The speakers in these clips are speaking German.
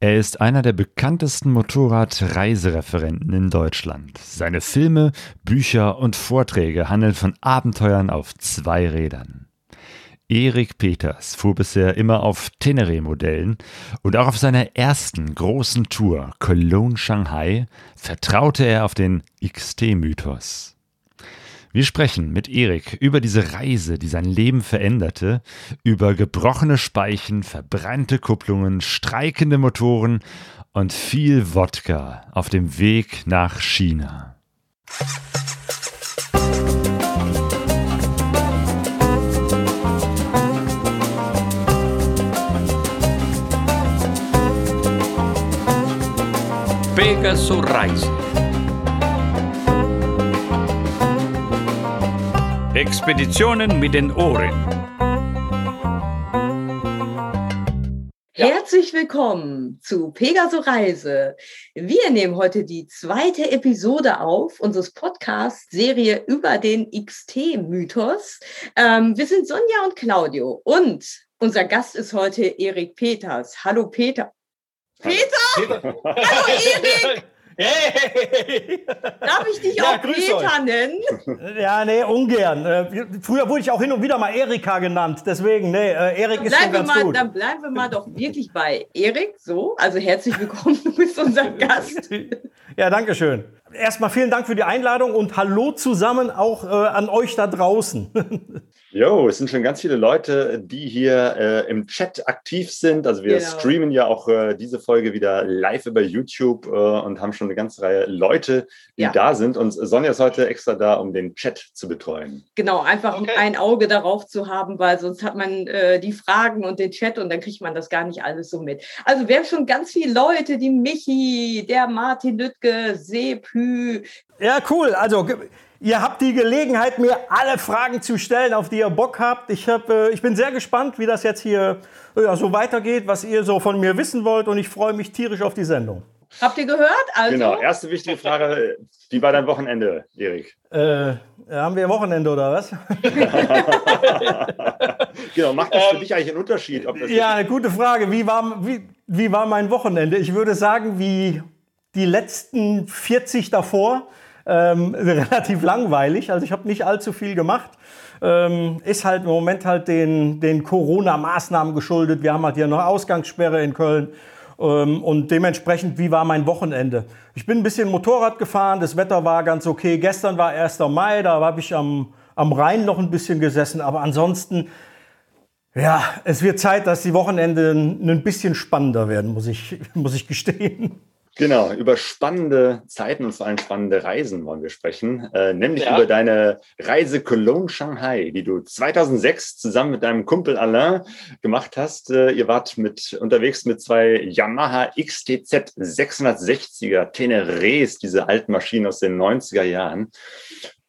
Er ist einer der bekanntesten Motorradreisereferenten in Deutschland. Seine Filme, Bücher und Vorträge handeln von Abenteuern auf zwei Rädern. Erik Peters fuhr bisher immer auf Teneré-Modellen und auch auf seiner ersten großen Tour Cologne-Shanghai vertraute er auf den XT-Mythos. Wir sprechen mit Erik über diese Reise, die sein Leben veränderte, über gebrochene Speichen, verbrannte Kupplungen, streikende Motoren und viel Wodka auf dem Weg nach China. Pegasus Reise Expeditionen mit den Ohren. Herzlich willkommen zu Pegaso Reise. Wir nehmen heute die zweite Episode auf unseres Podcast-Serie über den XT-Mythos. Ähm, wir sind Sonja und Claudio und unser Gast ist heute Erik Peters. Hallo Peter. Peter! Peter. Hallo Erik! Hey! Darf ich dich ja, auch Peter euch. nennen? Ja, nee, ungern. Äh, früher wurde ich auch hin und wieder mal Erika genannt. Deswegen, nee, äh, Erik ist schon ganz mal, gut. Dann bleiben wir mal doch wirklich bei Erik. So, also herzlich willkommen, du bist unser Gast. Ja, danke schön. Erstmal vielen Dank für die Einladung und hallo zusammen auch äh, an euch da draußen. Jo, es sind schon ganz viele Leute, die hier äh, im Chat aktiv sind. Also wir genau. streamen ja auch äh, diese Folge wieder live über YouTube äh, und haben schon eine ganze Reihe Leute, die ja. da sind. Und Sonja ist heute extra da, um den Chat zu betreuen. Genau, einfach okay. ein Auge darauf zu haben, weil sonst hat man äh, die Fragen und den Chat und dann kriegt man das gar nicht alles so mit. Also wir haben schon ganz viele Leute, die Michi, der Martin Lüttke, Sepü. Ja, cool. Also Ihr habt die Gelegenheit, mir alle Fragen zu stellen, auf die ihr Bock habt. Ich, hab, äh, ich bin sehr gespannt, wie das jetzt hier ja, so weitergeht, was ihr so von mir wissen wollt. Und ich freue mich tierisch auf die Sendung. Habt ihr gehört? Also? Genau, erste wichtige Frage. Wie war dein Wochenende, Erik? Äh, haben wir Wochenende oder was? genau, macht das für ähm, dich eigentlich einen Unterschied? ja, eine gute Frage. Wie war, wie, wie war mein Wochenende? Ich würde sagen, wie die letzten 40 davor ähm, relativ langweilig. Also ich habe nicht allzu viel gemacht. Ähm, ist halt im Moment halt den, den Corona-Maßnahmen geschuldet. Wir haben halt hier noch Ausgangssperre in Köln. Ähm, und dementsprechend, wie war mein Wochenende? Ich bin ein bisschen Motorrad gefahren, das Wetter war ganz okay. Gestern war 1. Mai, da habe ich am, am Rhein noch ein bisschen gesessen. Aber ansonsten, ja, es wird Zeit, dass die Wochenende ein bisschen spannender werden, muss ich, muss ich gestehen. Genau, über spannende Zeiten und vor allem spannende Reisen wollen wir sprechen, äh, nämlich ja. über deine Reise Cologne Shanghai, die du 2006 zusammen mit deinem Kumpel Alain gemacht hast. Äh, ihr wart mit unterwegs mit zwei Yamaha XTZ 660er Tenerés, diese alten Maschinen aus den 90er Jahren.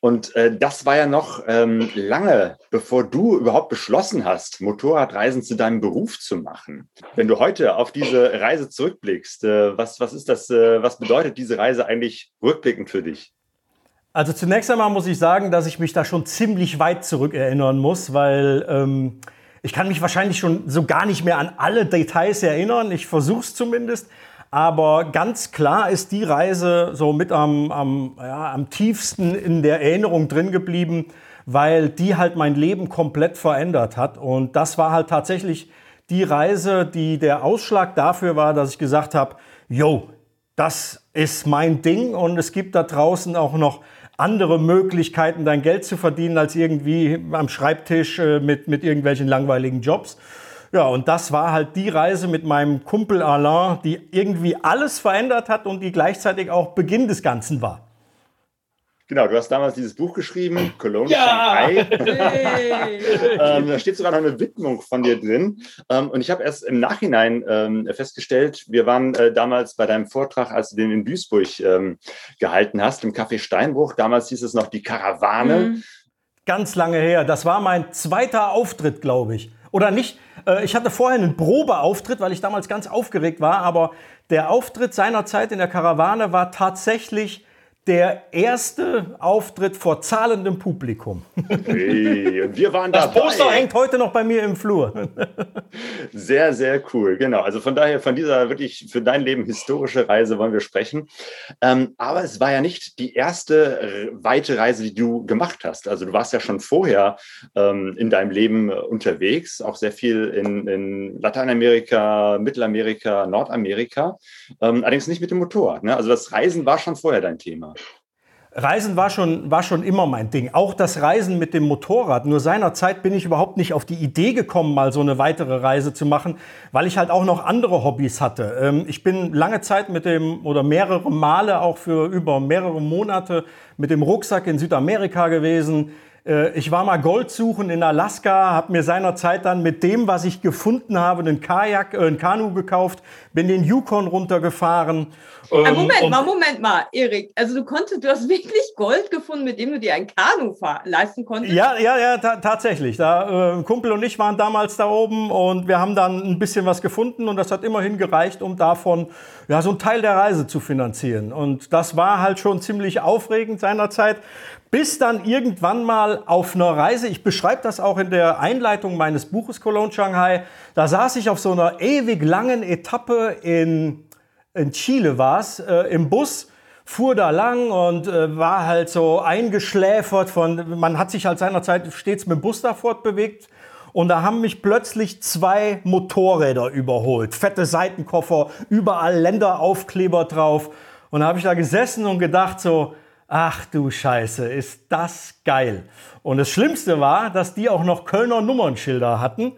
Und äh, das war ja noch ähm, lange, bevor du überhaupt beschlossen hast, Motorradreisen zu deinem Beruf zu machen. Wenn du heute auf diese Reise zurückblickst, äh, was, was ist das, äh, was bedeutet diese Reise eigentlich rückblickend für dich? Also zunächst einmal muss ich sagen, dass ich mich da schon ziemlich weit zurückerinnern muss, weil ähm, ich kann mich wahrscheinlich schon so gar nicht mehr an alle Details erinnern. Ich versuche es zumindest. Aber ganz klar ist die Reise so mit am, am, ja, am tiefsten in der Erinnerung drin geblieben, weil die halt mein Leben komplett verändert hat. Und das war halt tatsächlich die Reise, die der Ausschlag dafür war, dass ich gesagt habe, yo, das ist mein Ding und es gibt da draußen auch noch andere Möglichkeiten, dein Geld zu verdienen, als irgendwie am Schreibtisch äh, mit, mit irgendwelchen langweiligen Jobs. Ja, und das war halt die Reise mit meinem Kumpel Alain, die irgendwie alles verändert hat und die gleichzeitig auch Beginn des Ganzen war. Genau, du hast damals dieses Buch geschrieben, Cologne ja! Shanghai. Ähm, da steht sogar noch eine Widmung von dir drin. Ähm, und ich habe erst im Nachhinein ähm, festgestellt, wir waren äh, damals bei deinem Vortrag, als du den in Duisburg ähm, gehalten hast, im Café Steinbruch. Damals hieß es noch die Karawane. Mhm. Ganz lange her. Das war mein zweiter Auftritt, glaube ich. Oder nicht, äh, ich hatte vorher einen Probeauftritt, weil ich damals ganz aufgeregt war, aber der Auftritt seiner Zeit in der Karawane war tatsächlich der erste Auftritt vor zahlendem Publikum. Hey, und wir waren Das dabei. Poster hängt heute noch bei mir im Flur. Sehr, sehr cool. Genau. Also von daher, von dieser wirklich für dein Leben historische Reise wollen wir sprechen. Ähm, aber es war ja nicht die erste weite Reise, die du gemacht hast. Also du warst ja schon vorher ähm, in deinem Leben äh, unterwegs, auch sehr viel in, in Lateinamerika, Mittelamerika, Nordamerika. Ähm, allerdings nicht mit dem Motorrad. Ne? Also das Reisen war schon vorher dein Thema. Reisen war schon, war schon immer mein Ding. Auch das Reisen mit dem Motorrad. Nur seinerzeit bin ich überhaupt nicht auf die Idee gekommen, mal so eine weitere Reise zu machen, weil ich halt auch noch andere Hobbys hatte. Ähm, ich bin lange Zeit mit dem oder mehrere Male auch für über mehrere Monate mit dem Rucksack in Südamerika gewesen. Äh, Ich war mal Gold suchen in Alaska, habe mir seinerzeit dann mit dem, was ich gefunden habe, einen Kajak, äh, ein Kanu gekauft, bin den Yukon runtergefahren. Äh, Ähm, Moment mal, Moment mal, Erik. Also du konntest, du hast wirklich Gold gefunden, mit dem du dir ein Kanu leisten konntest. Ja, ja, ja, ta tatsächlich. Da, äh, ein Kumpel und ich waren damals da oben und wir haben dann ein bisschen was gefunden und das hat immerhin gereicht, um davon ja, so einen Teil der Reise zu finanzieren. Und das war halt schon ziemlich aufregend seinerzeit. Bis dann irgendwann mal auf einer Reise, ich beschreibe das auch in der Einleitung meines Buches Cologne Shanghai, da saß ich auf so einer ewig langen Etappe in, in Chile war es, äh, im Bus fuhr da lang und äh, war halt so eingeschläfert von, man hat sich halt seinerzeit stets mit dem Bus da fortbewegt. Und da haben mich plötzlich zwei Motorräder überholt. Fette Seitenkoffer, überall Länderaufkleber drauf. Und da habe ich da gesessen und gedacht so, ach du Scheiße, ist das geil. Und das Schlimmste war, dass die auch noch Kölner Nummernschilder hatten.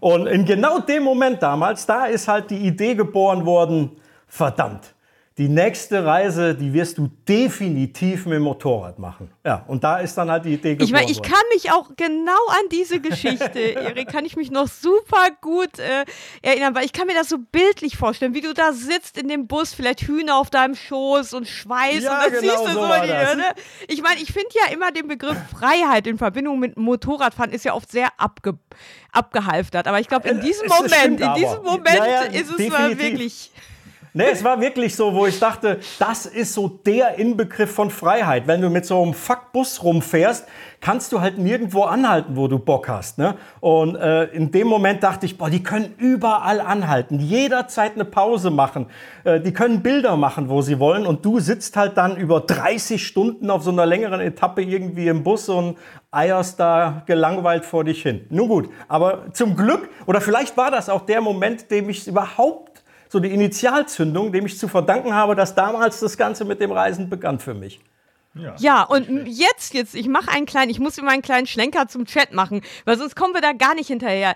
Und in genau dem Moment damals, da ist halt die Idee geboren worden, verdammt, die nächste Reise, die wirst du definitiv mit dem Motorrad machen. Ja, und da ist dann halt die Idee geboren Ich meine, ich kann mich auch genau an diese Geschichte, Erik, kann ich mich noch super gut äh, erinnern, weil ich kann mir das so bildlich vorstellen, wie du da sitzt in dem Bus, vielleicht Hühner auf deinem Schoß und Schweiß Ja, und dann genau siehst du so so, war die, das. ne? Ich meine, ich finde ja immer den Begriff Freiheit in Verbindung mit Motorradfahren ist ja oft sehr abge abgehalftert, aber ich glaube, in Äh, diesem es- Moment, in diesem Moment Ja, ja, ist es wirklich Nee, es war wirklich so, wo ich dachte, das ist so der Inbegriff von Freiheit. Wenn du mit so einem Fuckbus rumfährst, kannst du halt nirgendwo anhalten, wo du Bock hast. Ne? Und äh, in dem Moment dachte ich, boah, die können überall anhalten, jederzeit eine Pause machen. Äh, die können Bilder machen, wo sie wollen. Und du sitzt halt dann über 30 Stunden auf so einer längeren Etappe irgendwie im Bus und eierst da gelangweilt vor dich hin. Nun gut, aber zum Glück, oder vielleicht war das auch der Moment, dem ich überhaupt so die Initialzündung, dem ich zu verdanken habe, dass damals das Ganze mit dem Reisen begann für mich. Ja, und m- jetzt, jetzt, ich mache einen kleinen, ich muss immer einen kleinen Schlenker zum Chat machen, weil sonst kommen wir da gar nicht hinterher.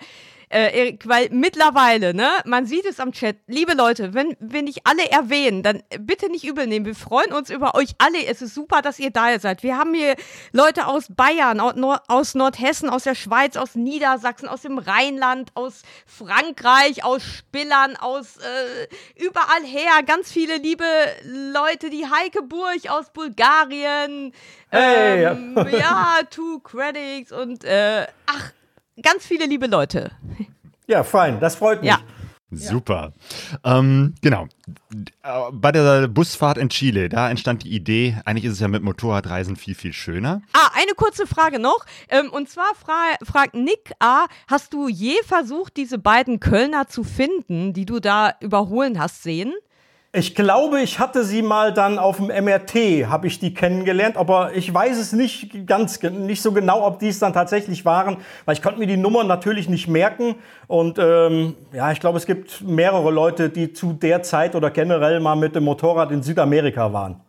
Äh, Erik, weil mittlerweile, ne, man sieht es am Chat, liebe Leute, wenn wir nicht alle erwähnen, dann bitte nicht übel nehmen. Wir freuen uns über euch alle. Es ist super, dass ihr da seid. Wir haben hier Leute aus Bayern, aus, Nord aus Nordhessen, aus der Schweiz, aus Niedersachsen, aus dem Rheinland, aus Frankreich, aus Spillern, aus äh, überall her. Ganz viele liebe Leute, die Heike Burg aus Bulgarien. Hey. Ähm, ja, Two Credits und äh, ach, ganz viele liebe Leute. Ja, fein, das freut mich. Ja. Super. Ähm, genau. Äh, Bei der Busfahrt in Chile, da entstand die Idee, eigentlich ist es ja mit Motorradreisen viel, viel schöner. Ah, eine kurze Frage noch. Ähm, und zwar fra fragt Nick A., hast du je versucht, diese beiden Kölner zu finden, die du da überholen hast sehen? Ich glaube, ich hatte sie mal dann auf dem MRT, habe ich die kennengelernt, aber ich weiß es nicht ganz, nicht so genau, ob die es dann tatsächlich waren, weil ich konnte mir die Nummern natürlich nicht merken. Und ähm, ja, ich glaube, es gibt mehrere Leute, die zu der Zeit oder generell mal mit dem Motorrad in Südamerika waren.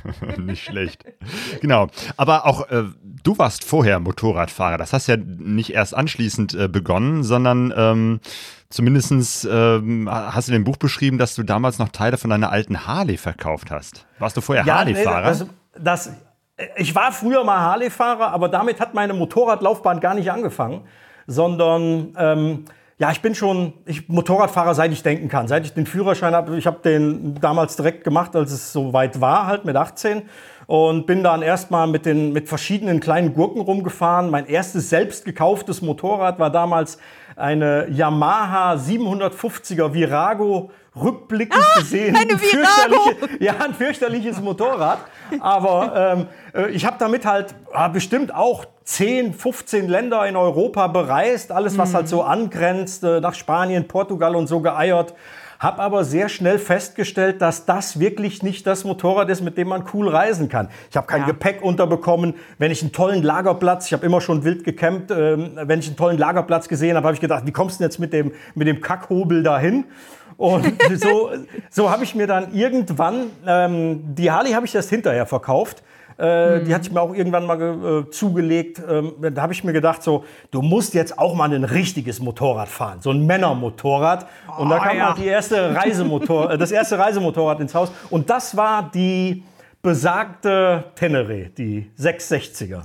nicht schlecht. Genau. Aber auch äh, du warst vorher Motorradfahrer. Das hast ja nicht erst anschließend äh, begonnen, sondern ähm, zumindest ähm, hast du in dem Buch beschrieben, dass du damals noch Teile von deiner alten Harley verkauft hast. Warst du vorher nee, Harley-Fahrer? das, das, ich war früher mal Harley-Fahrer, aber damit hat meine Motorradlaufbahn gar nicht angefangen, sondern ähm, ja, ich bin schon ich Motorradfahrer, seit ich denken kann. Seit ich den Führerschein habe, ich habe den damals direkt gemacht, als es soweit war, halt mit 18. Und bin dann erstmal mit, den, mit verschiedenen kleinen Gurken rumgefahren. Mein erstes selbst gekauftes Motorrad war damals eine Yamaha 750er Virago rückblickend gesehen eine ein, fürchterliche, ja, ein fürchterliches Motorrad. Aber ähm, äh, ich habe damit halt ja, bestimmt auch 10, 15 Länder in Europa bereist. Alles, was halt so angrenzt, äh, nach Spanien, Portugal und so geeiert. Hab aber sehr schnell festgestellt, dass das wirklich nicht das Motorrad ist, mit dem man cool reisen kann. Ich habe kein Ja. Gepäck unterbekommen. Wenn ich einen tollen Lagerplatz, ich habe immer schon wild gecampt, ähm, wenn ich einen tollen Lagerplatz gesehen habe, habe ich gedacht, wie kommst du denn jetzt mit dem, mit dem Kackhobel dahin? Und so, so habe ich mir dann irgendwann, ähm, die Harley habe ich erst hinterher verkauft. Äh, Die hatte ich mir auch irgendwann mal äh, zugelegt. Ähm, da habe ich mir gedacht, so, du musst jetzt auch mal ein richtiges Motorrad fahren, so ein Männermotorrad. Und da Oh, kam ja. halt die erste Reisemotor, das erste Reisemotorrad ins Haus. Und das war die besagte Tenere, die 660er.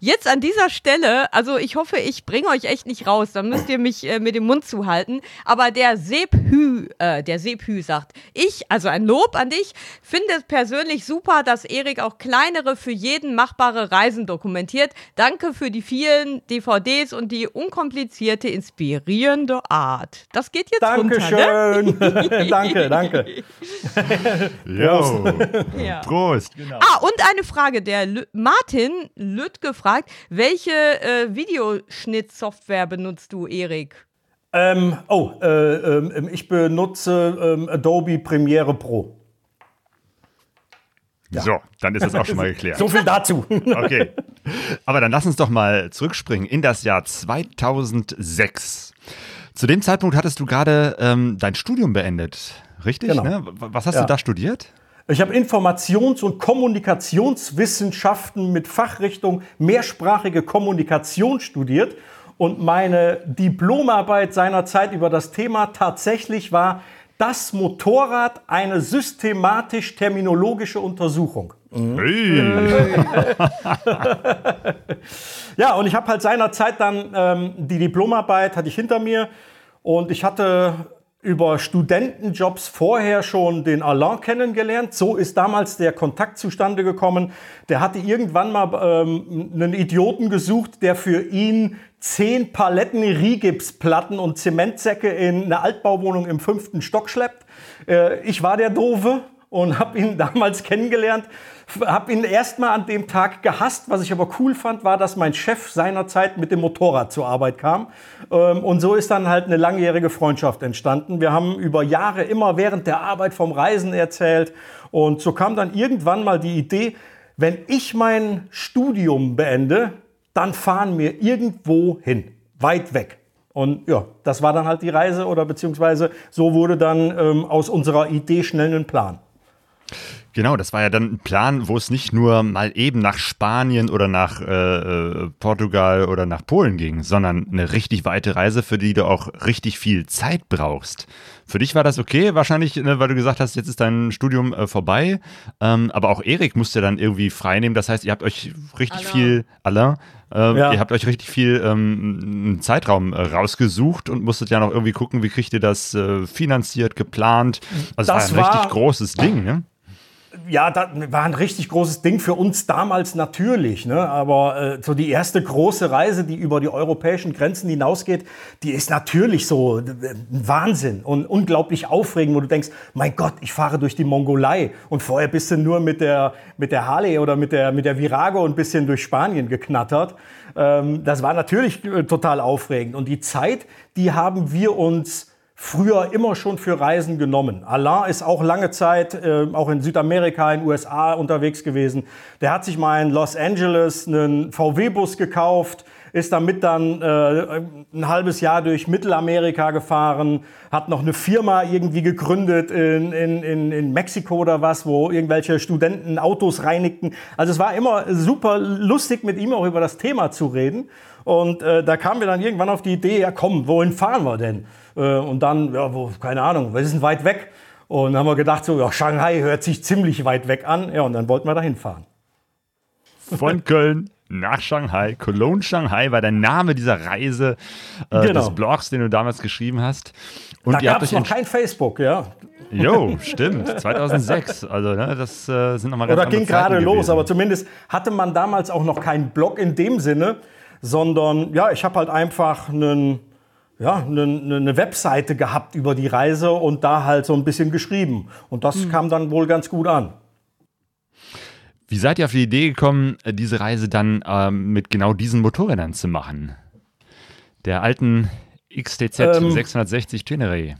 Jetzt an dieser Stelle, also ich hoffe, ich bringe euch echt nicht raus, dann müsst ihr mich äh, mit dem Mund zuhalten. Aber der Sephü, äh, der Sephü sagt, ich, also ein Lob an dich, finde es persönlich super, dass Erik auch kleinere, für jeden machbare Reisen dokumentiert. Danke für die vielen DVDs und die unkomplizierte, inspirierende Art. Das geht jetzt runter, ne? Dankeschön. danke, danke. Jo. Ja. Prost. Ah, und eine Frage. Der Lü Martin Lüttke fragt, welche äh, Videoschnittsoftware benutzt du, Erik? Ähm, oh, äh, ähm, ich benutze ähm, Adobe Premiere Pro. So, dann ist das auch schon mal geklärt. So viel dazu. Okay. Aber dann lass uns doch mal zurückspringen in das Jahr 2006. Zu dem Zeitpunkt hattest du gerade ähm, dein Studium beendet, richtig? Genau. Ne? Was hast Ja. du da studiert? Ich habe Informations- und Kommunikationswissenschaften mit Fachrichtung mehrsprachige Kommunikation studiert und meine Diplomarbeit seinerzeit über das Thema tatsächlich war das Motorrad eine systematisch-terminologische Untersuchung. Hey. Ja, und ich habe halt seinerzeit dann ähm, die Diplomarbeit hatte ich hinter mir und ich hatte über Studentenjobs vorher schon den Alain kennengelernt. So ist damals der Kontakt zustande gekommen. Der hatte irgendwann mal ähm, einen Idioten gesucht, der für ihn zehn Paletten Rigipsplatten und Zementsäcke in eine Altbauwohnung im fünften Stock schleppt. Äh, ich war der Doofe und habe ihn damals kennengelernt. Habe ihn erstmal an dem Tag gehasst. Was ich aber cool fand, war, dass mein Chef seinerzeit mit dem Motorrad zur Arbeit kam. Ähm, Und so ist dann halt eine langjährige Freundschaft entstanden. Wir haben über Jahre immer während der Arbeit vom Reisen erzählt. Und so kam dann irgendwann mal die Idee, wenn ich mein Studium beende, dann fahren wir irgendwo hin, weit weg. Und ja, das war dann halt die Reise oder beziehungsweise so wurde dann ähm, aus unserer Idee schnell ein Plan. Genau, das war ja dann ein Plan, wo es nicht nur mal eben nach Spanien oder nach äh, äh, Portugal oder nach Polen ging, sondern eine richtig weite Reise, für die du auch richtig viel Zeit brauchst. Für dich war das okay, wahrscheinlich, ne, weil du gesagt hast, jetzt ist dein Studium äh, vorbei. Ähm, aber auch Erik musste dann irgendwie frei nehmen. Das heißt, ihr habt euch richtig Alain. viel, Alain, äh, Ja. ihr habt euch richtig viel ähm, Zeitraum äh, rausgesucht und musstet ja noch irgendwie gucken, wie kriegt ihr das äh, finanziert, geplant. Also Das es war ein richtig war- großes Ding, ne? Ja, das war ein richtig großes Ding für uns damals natürlich. Ne? Aber äh, so die erste große Reise, die über die europäischen Grenzen hinausgeht, die ist natürlich so äh, ein Wahnsinn und unglaublich aufregend, wo du denkst, mein Gott, ich fahre durch die Mongolei und vorher bist du nur mit der, mit der Harley oder mit der, mit der Virago ein bisschen durch Spanien geknattert. Ähm, das war natürlich äh, total aufregend. Und die Zeit, die haben wir uns früher immer schon für Reisen genommen. Alain ist auch lange Zeit äh, auch in Südamerika, in den USA unterwegs gewesen. Der hat sich mal in Los Angeles einen VW-Bus gekauft, ist damit dann äh, ein halbes Jahr durch Mittelamerika gefahren, hat noch eine Firma irgendwie gegründet in, in, in, in Mexiko oder was, wo irgendwelche Studenten Autos reinigten. Also es war immer super lustig, mit ihm auch über das Thema zu reden. Und äh, da kamen wir dann irgendwann auf die Idee, ja komm, wohin fahren wir denn? Äh, und dann, ja, wo, keine Ahnung, wir sind weit weg. Und dann haben wir gedacht, so, ja, Shanghai hört sich ziemlich weit weg an. Ja, und dann wollten wir dahin fahren. Von Köln nach Shanghai. Cologne Shanghai war der Name dieser Reise äh, Genau. des Blogs, den du damals geschrieben hast. Und Da gab es noch kein Facebook, ja. Jo, stimmt. 2006. Also, ne, das äh, sind nochmal ganz Oder ging gerade los, aber zumindest hatte man damals auch noch keinen Blog in dem Sinne, sondern ja, ich habe halt einfach einen, ja, eine, eine Webseite gehabt über die Reise und da halt so ein bisschen geschrieben. Und das mhm. kam dann wohl ganz gut an. Wie seid ihr auf die Idee gekommen, diese Reise dann ähm, mit genau diesen Motorrädern zu machen? Der alten XTZ ähm, 660 Tenere.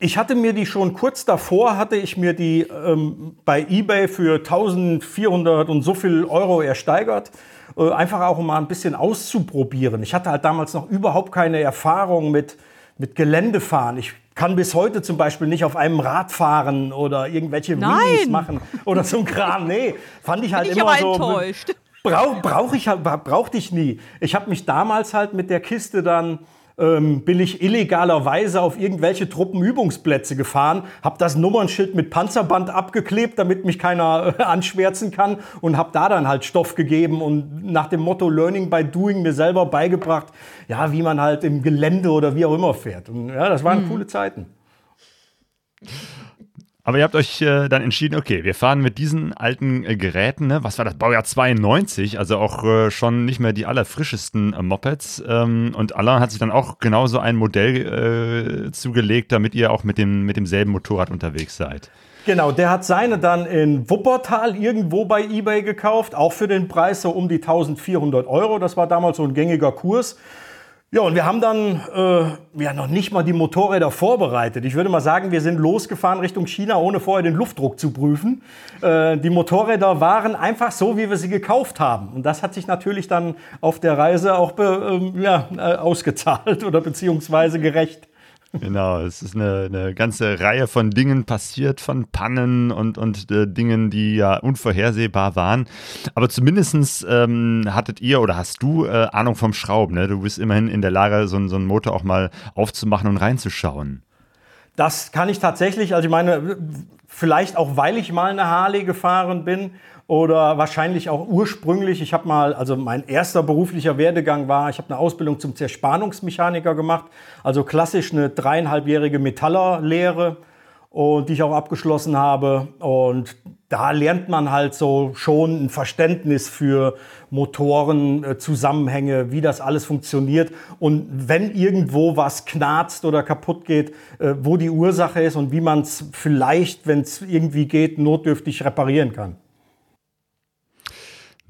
Ich hatte mir die schon kurz davor, hatte ich mir die ähm, bei eBay für 1400 und so viel Euro ersteigert. Äh, einfach auch um mal ein bisschen auszuprobieren. Ich hatte halt damals noch überhaupt keine Erfahrung mit, mit Geländefahren. Ich kann bis heute zum Beispiel nicht auf einem Rad fahren oder irgendwelche Wheelies machen oder so ein Kram. Nee, fand ich halt Bin ich immer so. Enttäuscht. Brauch, brauch ich, brauchte ich nie. Ich habe mich damals halt mit der Kiste dann ähm, bin ich illegalerweise auf irgendwelche Truppenübungsplätze gefahren, habe das Nummernschild mit Panzerband abgeklebt, damit mich keiner äh, anschwärzen kann und habe da dann halt Stoff gegeben und nach dem Motto Learning by Doing mir selber beigebracht, ja, wie man halt im Gelände oder wie auch immer fährt. Und ja, das waren hm. coole Zeiten. Aber ihr habt euch äh, dann entschieden, okay, wir fahren mit diesen alten äh, Geräten, ne? was war das, Baujahr 92, also auch äh, schon nicht mehr die allerfrischesten äh, Mopeds. Ähm, und Alain hat sich dann auch genauso ein Modell äh, zugelegt, damit ihr auch mit, dem, mit demselben Motorrad unterwegs seid. Genau, der hat seine dann in Wuppertal irgendwo bei eBay gekauft, auch für den Preis so um die 1400 Euro. Das war damals so ein gängiger Kurs. Ja, und wir haben dann äh, ja noch nicht mal die Motorräder vorbereitet. Ich würde mal sagen, wir sind losgefahren Richtung China, ohne vorher den Luftdruck zu prüfen. Äh, die Motorräder waren einfach so, wie wir sie gekauft haben. Und das hat sich natürlich dann auf der Reise auch be, äh, ja, ausgezahlt oder beziehungsweise gerecht. Genau, es ist eine, eine, ganze Reihe von Dingen passiert, von Pannen und, und äh, Dingen, die ja unvorhersehbar waren. Aber zumindest ähm, hattet ihr oder hast du äh, Ahnung vom Schrauben. Ne? Du bist immerhin in der Lage, so, so einen Motor auch mal aufzumachen und reinzuschauen. Das kann ich tatsächlich. Also ich meine, vielleicht auch, weil ich mal eine Harley gefahren bin oder wahrscheinlich auch ursprünglich. Ich habe mal, also mein erster beruflicher Werdegang war, ich habe eine Ausbildung zum Zerspannungsmechaniker gemacht, also klassisch eine dreieinhalbjährige Metallerlehre und die ich auch abgeschlossen habe. Und da lernt man halt so schon ein Verständnis für Motoren, äh, Zusammenhänge, wie das alles funktioniert und wenn irgendwo was knarzt oder kaputt geht, äh, wo die Ursache ist und wie man es vielleicht, wenn es irgendwie geht, notdürftig reparieren kann.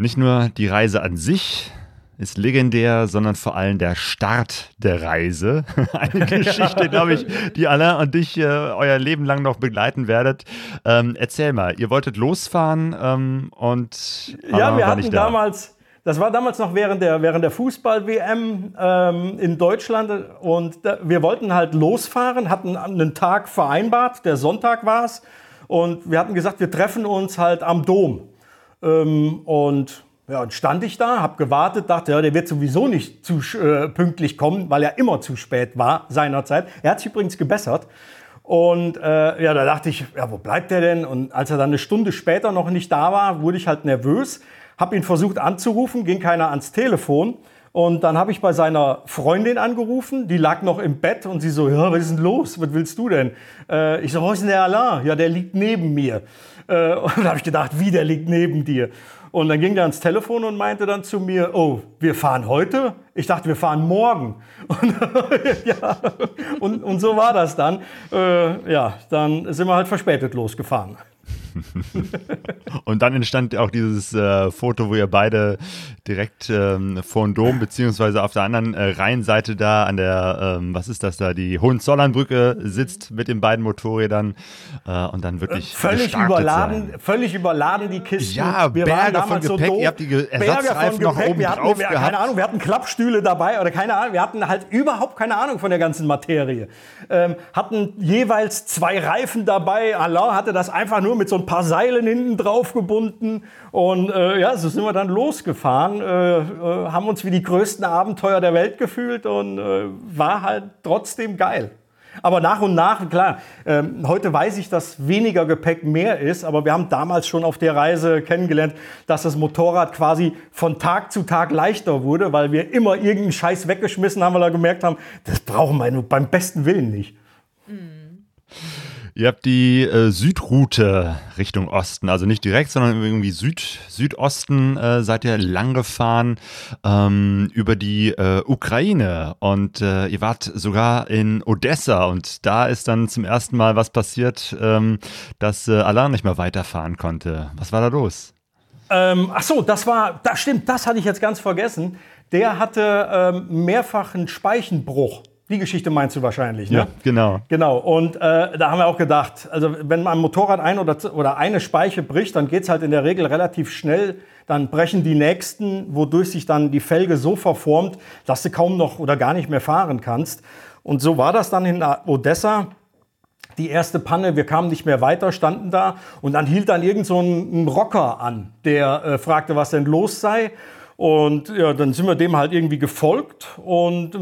Nicht nur die Reise an sich ist legendär, sondern vor allem der Start der Reise. Eine Geschichte, glaube ich, die Alain und dich äh, euer Leben lang noch begleiten werdet. Ähm, erzähl mal, ihr wolltet losfahren ähm, und ja, wir hatten da. damals. Das war damals noch während der, während der Fußball-WM ähm, in Deutschland und da, wir wollten halt losfahren, hatten einen Tag vereinbart, der Sonntag war es und wir hatten gesagt, wir treffen uns halt am Dom. Ähm, und ja, und stand ich da, habe gewartet, dachte, ja, der wird sowieso nicht zu äh, pünktlich kommen, weil er immer zu spät war seinerzeit. Er hat sich übrigens gebessert. Und äh, ja, da dachte ich, ja, wo bleibt der denn? Und als er dann eine Stunde später noch nicht da war, wurde ich halt nervös, habe ihn versucht anzurufen, ging keiner ans Telefon. Und dann habe ich bei seiner Freundin angerufen, die lag noch im Bett und sie so, ja, was ist denn los? Was willst du denn? Äh, ich so, wo ist denn der Alain? Ja, der liegt neben mir. Äh, und dann habe ich gedacht, wie, der liegt neben dir. Und dann ging der ans Telefon und meinte dann zu mir, oh, wir fahren heute? Ich dachte, wir fahren morgen. Und, ja, und, und so war das dann. Äh, ja, dann sind wir halt verspätet losgefahren. und dann entstand auch dieses äh, Foto, wo ihr beide direkt ähm, vor dem Dom, beziehungsweise auf der anderen äh, Rheinseite da an der, ähm, was ist das da, die Hohenzollernbrücke sitzt mit den beiden Motorrädern äh, und dann wirklich völlig überladen, sein. völlig überladen die Kisten. Ja, wir Berge von Gepäck, so ihr habt die Ersatzreifen noch oben wir hatten, drauf wir, gehabt. Keine Ahnung, wir hatten Klappstühle dabei oder keine Ahnung, wir hatten halt überhaupt keine Ahnung von der ganzen Materie. Ähm, hatten jeweils zwei Reifen dabei. Alain hatte das einfach nur mit so ein paar Seilen hinten drauf gebunden und äh, ja, so sind wir dann losgefahren, äh, äh, haben uns wie die größten Abenteuer der Welt gefühlt und äh, war halt trotzdem geil. Aber nach und nach, klar, ähm, heute weiß ich, dass weniger Gepäck mehr ist, aber wir haben damals schon auf der Reise kennengelernt, dass das Motorrad quasi von Tag zu Tag leichter wurde, weil wir immer irgendeinen Scheiß weggeschmissen haben, weil wir gemerkt haben, das brauchen wir beim besten Willen nicht. Mhm. Ihr habt die äh, Südroute Richtung Osten, also nicht direkt, sondern irgendwie Süd, Südosten äh, seid ihr lang gefahren ähm, über die äh, Ukraine und äh, ihr wart sogar in Odessa und da ist dann zum ersten Mal was passiert, ähm, dass äh, Alain nicht mehr weiterfahren konnte. Was war da los? Ähm, ach so, das war, das stimmt, das hatte ich jetzt ganz vergessen. Der hatte ähm, mehrfach einen Speichenbruch. Die Geschichte meinst du wahrscheinlich, ne? Ja, genau. Genau, und äh, da haben wir auch gedacht, also wenn man am Motorrad ein oder, oder eine Speiche bricht, dann geht es halt in der Regel relativ schnell. Dann brechen die nächsten, wodurch sich dann die Felge so verformt, dass du kaum noch oder gar nicht mehr fahren kannst. Und so war das dann in Odessa. Die erste Panne, wir kamen nicht mehr weiter, standen da und dann hielt dann irgend so ein, ein Rocker an, der äh, fragte, was denn los sei. Und ja, dann sind wir dem halt irgendwie gefolgt und äh,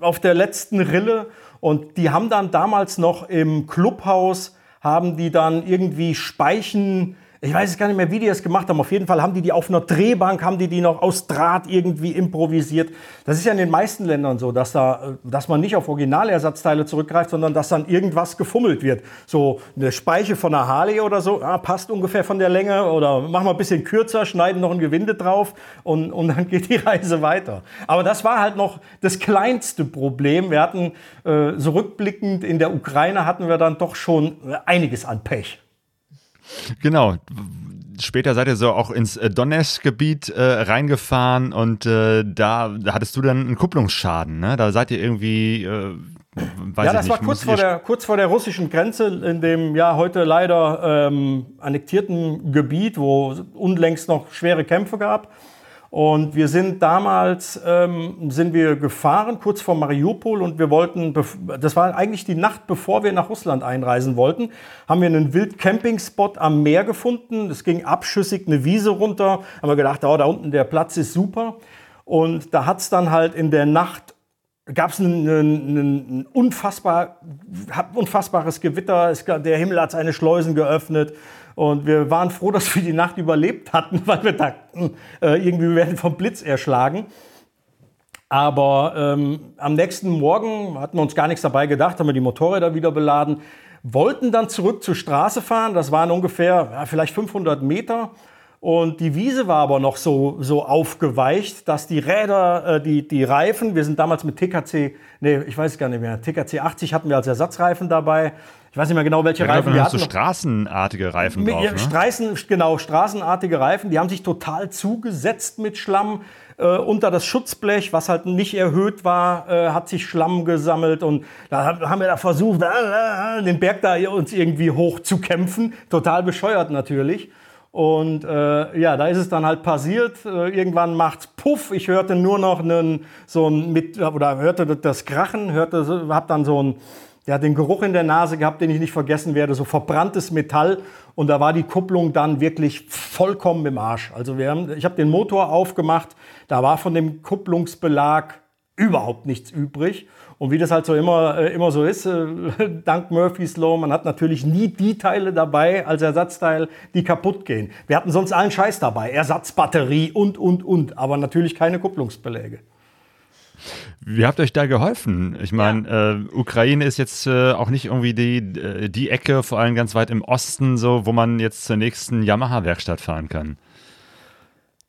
auf der letzten Rille. Und die haben dann damals noch im Clubhaus, haben die dann irgendwie Speichen ich weiß es gar nicht mehr, wie die das gemacht haben. Auf jeden Fall haben die die auf einer Drehbank, haben die die noch aus Draht irgendwie improvisiert. Das ist ja in den meisten Ländern so, dass, da, dass man nicht auf Originalersatzteile zurückgreift, sondern dass dann irgendwas gefummelt wird. So eine Speiche von einer Harley oder so, ah, passt ungefähr von der Länge oder machen wir ein bisschen kürzer, schneiden noch ein Gewinde drauf und, und dann geht die Reise weiter. Aber das war halt noch das kleinste Problem. Wir hatten äh, so rückblickend in der Ukraine hatten wir dann doch schon einiges an Pech. Genau. Später seid ihr so auch ins äh, Donetsk-Gebiet äh, reingefahren und äh, da, da, hattest du dann einen Kupplungsschaden. Ne? Da seid ihr irgendwie. Äh, ja, das nicht, war kurz vor, der, kurz vor der russischen Grenze in dem ja heute leider ähm, annektierten Gebiet, wo unlängst noch schwere Kämpfe gab. Und wir sind damals ähm, sind wir gefahren, kurz vor Mariupol, und wir wollten, das war eigentlich die Nacht, bevor wir nach Russland einreisen wollten, haben wir einen Wildcamping-Spot am Meer gefunden. Es ging abschüssig eine Wiese runter. Haben wir gedacht, oh, da unten der Platz ist super. Und da hat es dann halt in der Nacht gab es ein, ein, ein unfassbar, unfassbares Gewitter. Es, der Himmel hat seine Schleusen geöffnet. Und wir waren froh, dass wir die Nacht überlebt hatten, weil wir dachten, äh, irgendwie wir werden vom Blitz erschlagen. Aber ähm, am nächsten Morgen hatten wir uns gar nichts dabei gedacht, haben wir die Motorräder wieder beladen, wollten dann zurück zur Straße fahren. Das waren ungefähr ja, vielleicht 500 Meter. Und die Wiese war aber noch so, so aufgeweicht, dass die Räder, äh, die, die Reifen, wir sind damals mit TKC, nee, ich weiß gar nicht mehr, TKC 80 hatten wir als Ersatzreifen dabei. Ich weiß nicht mehr genau, welche ja, Reifen wir hatten. so straßenartige Reifen mit, drauf, ne? Straßen, genau, straßenartige Reifen. Die haben sich total zugesetzt mit Schlamm. Äh, unter das Schutzblech, was halt nicht erhöht war, äh, hat sich Schlamm gesammelt und da haben wir da versucht, äh, den Berg da uns irgendwie hoch zu kämpfen. Total bescheuert natürlich. Und äh, ja, da ist es dann halt passiert. Äh, irgendwann macht's Puff. Ich hörte nur noch einen, so ein mit oder hörte das Krachen, hörte, hab dann so ein ja, den Geruch in der Nase gehabt, den ich nicht vergessen werde, so verbranntes Metall. Und da war die Kupplung dann wirklich vollkommen im Arsch. Also wir haben, ich habe den Motor aufgemacht, da war von dem Kupplungsbelag überhaupt nichts übrig. Und wie das halt so immer, äh, immer so ist, äh, dank Murphy's Law, man hat natürlich nie die Teile dabei als Ersatzteil, die kaputt gehen. Wir hatten sonst allen Scheiß dabei, Ersatzbatterie und, und, und, aber natürlich keine Kupplungsbeläge. Wie habt ihr euch da geholfen? Ich meine, ja. äh, Ukraine ist jetzt äh, auch nicht irgendwie die, äh, die Ecke, vor allem ganz weit im Osten, so, wo man jetzt zur nächsten Yamaha-Werkstatt fahren kann.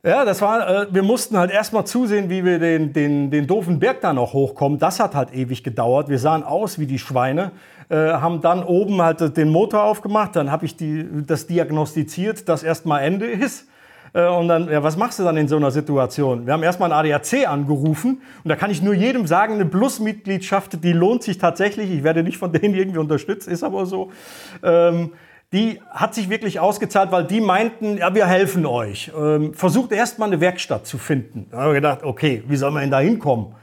Ja, das war, äh, wir mussten halt erstmal zusehen, wie wir den, den, den doofen Berg da noch hochkommen. Das hat halt ewig gedauert. Wir sahen aus wie die Schweine, äh, haben dann oben halt den Motor aufgemacht. Dann habe ich die, das diagnostiziert, dass erstmal Ende ist. Äh, und dann, ja, was machst du dann in so einer Situation? Wir haben erstmal ein ADAC angerufen und da kann ich nur jedem sagen, eine Plus-Mitgliedschaft, die lohnt sich tatsächlich. Ich werde nicht von denen irgendwie unterstützt, ist aber so. Ähm, die hat sich wirklich ausgezahlt, weil die meinten, ja, wir helfen euch. Ähm, versucht erst mal eine Werkstatt zu finden. Da haben wir gedacht, okay, wie soll man denn da hinkommen?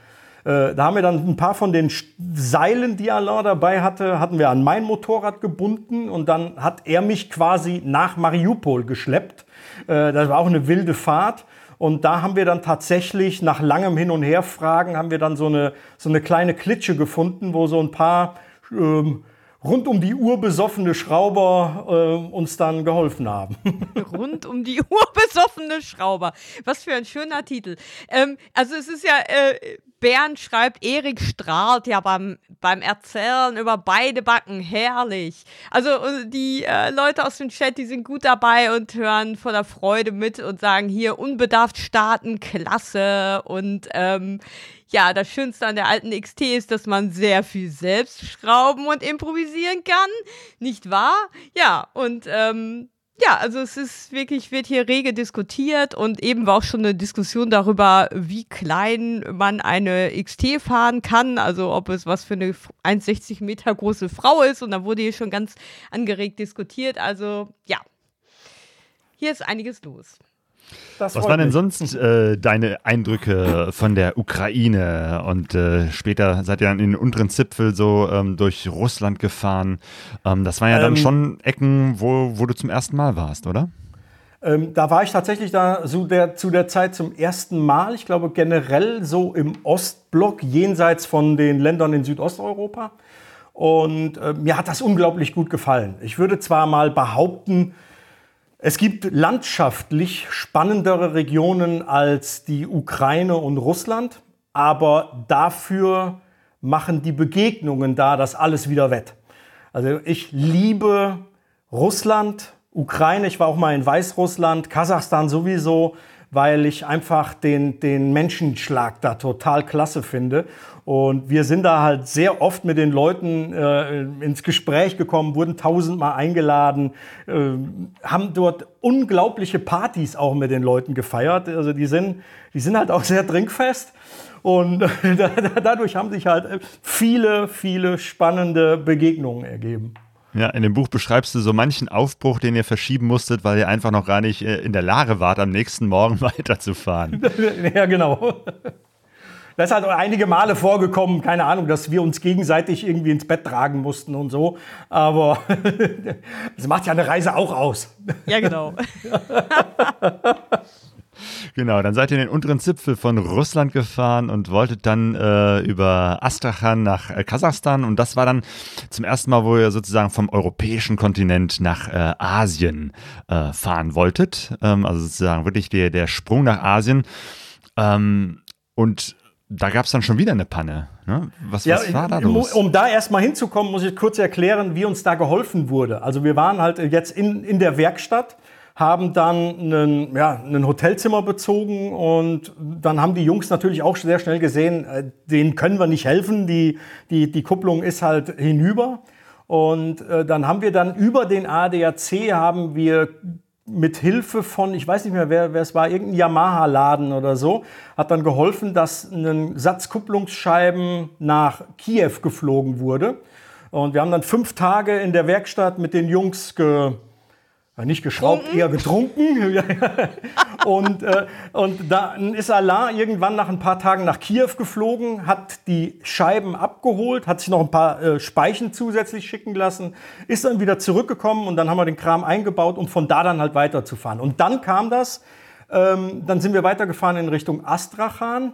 Äh, da haben wir dann ein paar von den Seilen, die Alain dabei hatte, hatten wir an mein Motorrad gebunden und dann hat er mich quasi nach Mariupol geschleppt. Äh, das war auch eine wilde Fahrt. Und da haben wir dann tatsächlich nach langem Hin- und Herfragen haben wir dann so eine, so eine kleine Klitsche gefunden, wo so ein paar ähm, rund um die Uhr besoffene Schrauber äh, uns dann geholfen haben. rund um die Uhr besoffene Schrauber. Was für ein schöner Titel. Ähm, also es ist ja äh, Bernd schreibt, Erik strahlt ja beim, beim Erzählen über beide Backen. Herrlich. Also äh, die äh, Leute aus dem Chat, die sind gut dabei und hören voller Freude mit und sagen hier unbedarft starten, klasse. Und ähm, ja, das Schönste an der alten XT ist, dass man sehr viel selbst schrauben und improvisieren kann. Nicht wahr? Ja, und ähm, ja, also es ist wirklich, wird hier rege diskutiert und eben war auch schon eine Diskussion darüber, wie klein man eine XT fahren kann, also ob es was für eine 1,60 Meter große Frau ist und da wurde hier schon ganz angeregt diskutiert. Also ja, hier ist einiges los. Das Was waren denn sonst äh, deine Eindrücke von der Ukraine? Und äh, später seid ihr dann in den unteren Zipfel so ähm, durch Russland gefahren. Ähm, das waren ja dann ähm, schon Ecken, wo, wo du zum ersten Mal warst, oder? Ähm, da war ich tatsächlich da so der, zu der Zeit zum ersten Mal. Ich glaube generell so im Ostblock, jenseits von den Ländern in Südosteuropa. Und äh, mir hat das unglaublich gut gefallen. Ich würde zwar mal behaupten, es gibt landschaftlich spannendere Regionen als die Ukraine und Russland, aber dafür machen die Begegnungen da das alles wieder wett. Also ich liebe Russland, Ukraine, ich war auch mal in Weißrussland, Kasachstan sowieso, weil ich einfach den, den Menschenschlag da total klasse finde. Und wir sind da halt sehr oft mit den Leuten äh, ins Gespräch gekommen, wurden tausendmal eingeladen, äh, haben dort unglaubliche Partys auch mit den Leuten gefeiert. Also die sind, die sind halt auch sehr trinkfest. Und dadurch haben sich halt viele, viele spannende Begegnungen ergeben. Ja, in dem Buch beschreibst du so manchen Aufbruch, den ihr verschieben musstet, weil ihr einfach noch gar nicht äh, in der Lage wart, am nächsten Morgen weiterzufahren. ja, genau. Das ist halt einige Male vorgekommen, keine Ahnung, dass wir uns gegenseitig irgendwie ins Bett tragen mussten und so. Aber das macht ja eine Reise auch aus. Ja, genau. Genau, dann seid ihr in den unteren Zipfel von Russland gefahren und wolltet dann äh, über Astrachan nach äh, Kasachstan. Und das war dann zum ersten Mal, wo ihr sozusagen vom europäischen Kontinent nach äh, Asien äh, fahren wolltet. Ähm, also sozusagen wirklich der, der Sprung nach Asien. Ähm, und da gab es dann schon wieder eine Panne. Ne? Was, ja, was war da los? Um da erstmal hinzukommen, muss ich kurz erklären, wie uns da geholfen wurde. Also wir waren halt jetzt in, in der Werkstatt, haben dann ein, ja, ein Hotelzimmer bezogen und dann haben die Jungs natürlich auch sehr schnell gesehen, äh, denen können wir nicht helfen, die, die, die Kupplung ist halt hinüber. Und äh, dann haben wir dann über den ADAC haben wir mit Hilfe von, ich weiß nicht mehr, wer, wer es war, irgendein Yamaha-Laden oder so, hat dann geholfen, dass ein Satz Kupplungsscheiben nach Kiew geflogen wurde. Und wir haben dann fünf Tage in der Werkstatt mit den Jungs ge, nicht geschraubt, Trunken. eher getrunken. und, äh, und dann ist Alain irgendwann nach ein paar Tagen nach Kiew geflogen, hat die Scheiben abgeholt, hat sich noch ein paar äh, Speichen zusätzlich schicken lassen, ist dann wieder zurückgekommen und dann haben wir den Kram eingebaut, um von da dann halt weiterzufahren. Und dann kam das, ähm, dann sind wir weitergefahren in Richtung Astrachan.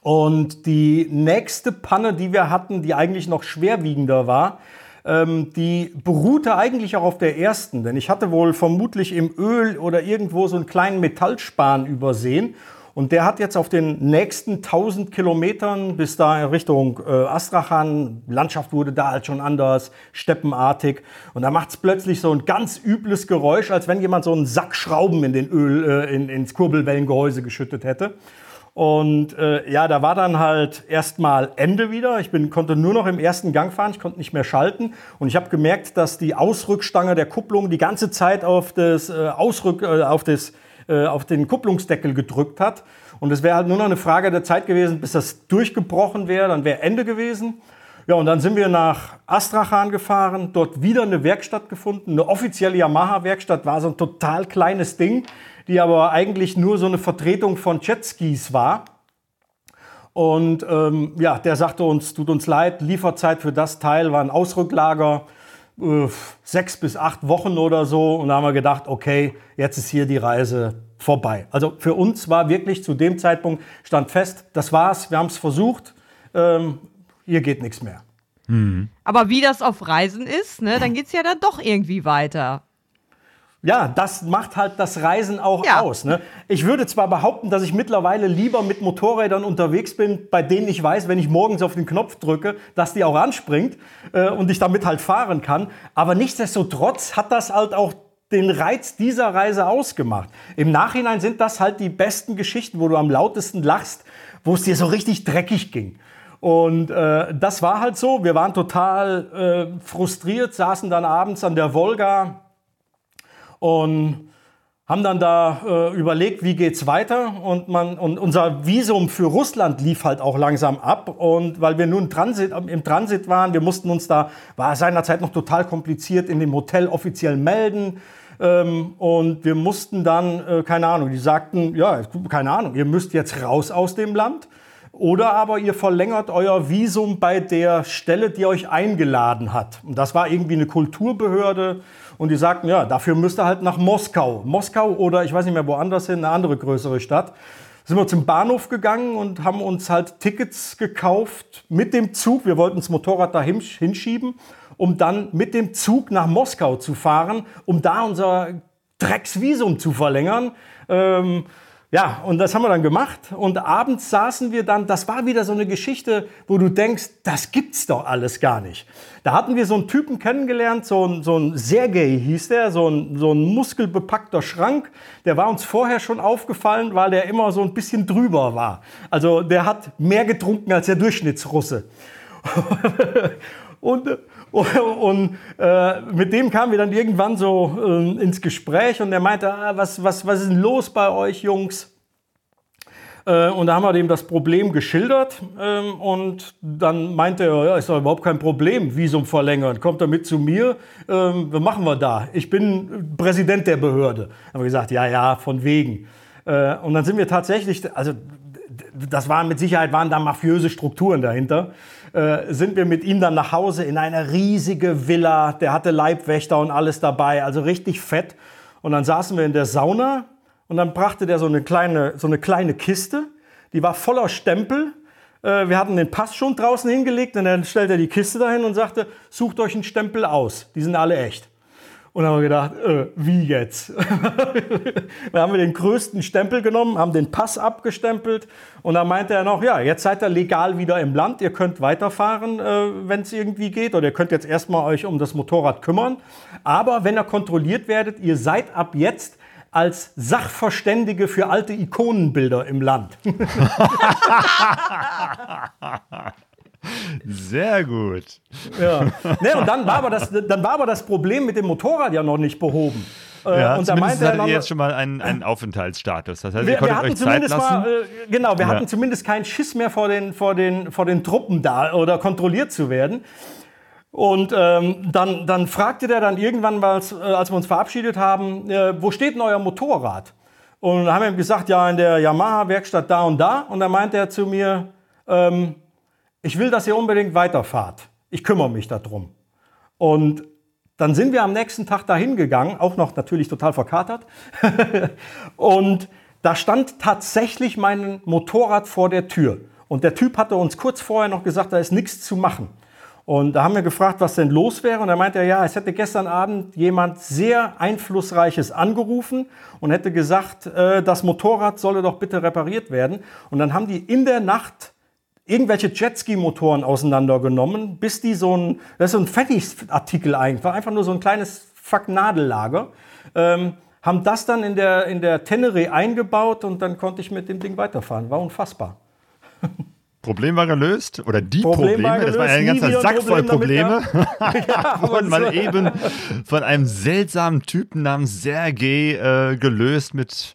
Und die nächste Panne, die wir hatten, die eigentlich noch schwerwiegender war, ähm, die beruhte eigentlich auch auf der ersten, denn ich hatte wohl vermutlich im Öl oder irgendwo so einen kleinen Metallspan übersehen. Und der hat jetzt auf den nächsten 1000 Kilometern bis da in Richtung äh, Astrachan, Landschaft wurde da halt schon anders, steppenartig. Und da macht es plötzlich so ein ganz übles Geräusch, als wenn jemand so einen Sack Schrauben in den Öl, äh, in, ins Kurbelwellengehäuse geschüttet hätte. Und äh, ja, da war dann halt erstmal Ende wieder. Ich bin, konnte nur noch im ersten Gang fahren, ich konnte nicht mehr schalten. Und ich habe gemerkt, dass die Ausrückstange der Kupplung die ganze Zeit auf, das, äh, Ausrück, äh, auf, das, äh, auf den Kupplungsdeckel gedrückt hat. Und es wäre halt nur noch eine Frage der Zeit gewesen, bis das durchgebrochen wäre. Dann wäre Ende gewesen. Ja, und dann sind wir nach Astrachan gefahren, dort wieder eine Werkstatt gefunden. Eine offizielle Yamaha-Werkstatt war so ein total kleines Ding die aber eigentlich nur so eine Vertretung von Jetskis war. Und ähm, ja, der sagte uns, tut uns leid, Lieferzeit für das Teil war ein Ausrücklager, äh, sechs bis acht Wochen oder so. Und da haben wir gedacht, okay, jetzt ist hier die Reise vorbei. Also für uns war wirklich zu dem Zeitpunkt, stand fest, das war's, wir haben es versucht, ähm, hier geht nichts mehr. Mhm. Aber wie das auf Reisen ist, ne, dann geht es ja dann doch irgendwie weiter. Ja, das macht halt das Reisen auch Ja. aus. Ne? Ich würde zwar behaupten, dass ich mittlerweile lieber mit Motorrädern unterwegs bin, bei denen ich weiß, wenn ich morgens auf den Knopf drücke, dass die auch anspringt äh, und ich damit halt fahren kann. Aber nichtsdestotrotz hat das halt auch den Reiz dieser Reise ausgemacht. Im Nachhinein sind das halt die besten Geschichten, wo du am lautesten lachst, wo es dir so richtig dreckig ging. Und äh, das war halt so. Wir waren total äh, frustriert, saßen dann abends an der Wolga und haben dann da äh, überlegt, wie geht's weiter und man und unser Visum für Russland lief halt auch langsam ab und weil wir nun Transit, im Transit waren, wir mussten uns da war seinerzeit noch total kompliziert in dem Hotel offiziell melden ähm, und wir mussten dann äh, keine Ahnung, die sagten ja keine Ahnung, ihr müsst jetzt raus aus dem Land oder aber ihr verlängert euer Visum bei der Stelle, die euch eingeladen hat. Und das war irgendwie eine Kulturbehörde. Und die sagten, ja, dafür müsst ihr halt nach Moskau. Moskau oder ich weiß nicht mehr woanders hin, eine andere größere Stadt. Sind wir zum Bahnhof gegangen und haben uns halt Tickets gekauft mit dem Zug. Wir wollten das Motorrad da hin- hinschieben, um dann mit dem Zug nach Moskau zu fahren, um da unser Drecksvisum zu verlängern. Ähm, ja, und das haben wir dann gemacht. Und abends saßen wir dann, das war wieder so eine Geschichte, wo du denkst, das gibt's doch alles gar nicht. Da hatten wir so einen Typen kennengelernt, so ein, so ein Sergei hieß der, so ein, so ein muskelbepackter Schrank. Der war uns vorher schon aufgefallen, weil der immer so ein bisschen drüber war. Also der hat mehr getrunken als der Durchschnittsrusse. und und, äh, mit dem kamen wir dann irgendwann so äh, ins Gespräch und der meinte, ah, was, was, was ist denn los bei euch Jungs? Äh, und da haben wir dem das Problem geschildert ähm, und dann meinte er, ja, ist doch überhaupt kein Problem, Visum verlängern. Kommt er mit zu mir, ähm, was machen wir da? Ich bin Präsident der Behörde. Haben wir gesagt, ja, ja, von wegen. Äh, und dann sind wir tatsächlich, also das waren mit Sicherheit waren da mafiöse Strukturen dahinter, äh, sind wir mit ihm dann nach Hause in eine riesige Villa. Der hatte Leibwächter und alles dabei, also richtig fett. Und dann saßen wir in der Sauna und dann brachte der so eine kleine, so eine kleine Kiste, die war voller Stempel. Äh, wir hatten den Pass schon draußen hingelegt und dann stellte er die Kiste dahin und sagte, sucht euch einen Stempel aus, die sind alle echt. Und haben wir gedacht, äh, wie jetzt? dann haben wir den größten Stempel genommen, haben den Pass abgestempelt und dann meinte er noch, ja, jetzt seid ihr legal wieder im Land, ihr könnt weiterfahren, äh, wenn es irgendwie geht oder ihr könnt jetzt erstmal euch um das Motorrad kümmern. Aber wenn ihr kontrolliert werdet, ihr seid ab jetzt als Sachverständige für alte Ikonenbilder im Land. Sehr gut. Ja. Ne, und dann war, aber das, dann war aber das Problem mit dem Motorrad ja noch nicht behoben. Äh, Ja, und da meinte er noch, jetzt schon mal einen, einen Aufenthaltsstatus. Das heißt, ihr wir, wir hatten euch Zeit zumindest lassen. mal, äh, genau, wir Ja. hatten zumindest keinen Schiss mehr vor den, vor den, vor den Truppen da oder kontrolliert zu werden. Und ähm, dann, dann fragte der dann irgendwann, als, äh, als wir uns verabschiedet haben, äh, wo steht denn euer Motorrad? Und dann haben wir ihm gesagt, ja, in der Yamaha-Werkstatt da und da. Und dann meinte er zu mir, ähm, ich will, dass ihr unbedingt weiterfahrt. Ich kümmere mich darum. Und dann sind wir am nächsten Tag dahin gegangen, auch noch natürlich total verkatert. und da stand tatsächlich mein Motorrad vor der Tür. Und der Typ hatte uns kurz vorher noch gesagt, da ist nichts zu machen. Und da haben wir gefragt, was denn los wäre. Und er meinte, ja, es hätte gestern Abend jemand sehr Einflussreiches angerufen und hätte gesagt, äh, das Motorrad solle doch bitte repariert werden. Und dann haben die in der Nacht irgendwelche Jetski-Motoren auseinandergenommen, bis die so ein, das ist so ein Fertigartikel eigentlich, war einfach nur so ein kleines Fuck-Nadellager, ähm, haben das dann in der, in der Tenere eingebaut und dann konnte ich mit dem Ding weiterfahren. War unfassbar. Problem war gelöst oder die Problem Probleme, war das war gelöst, ein ganzer Sack voll Problem Probleme, ja, wurden mal eben von einem seltsamen Typen namens Sergei äh, gelöst mit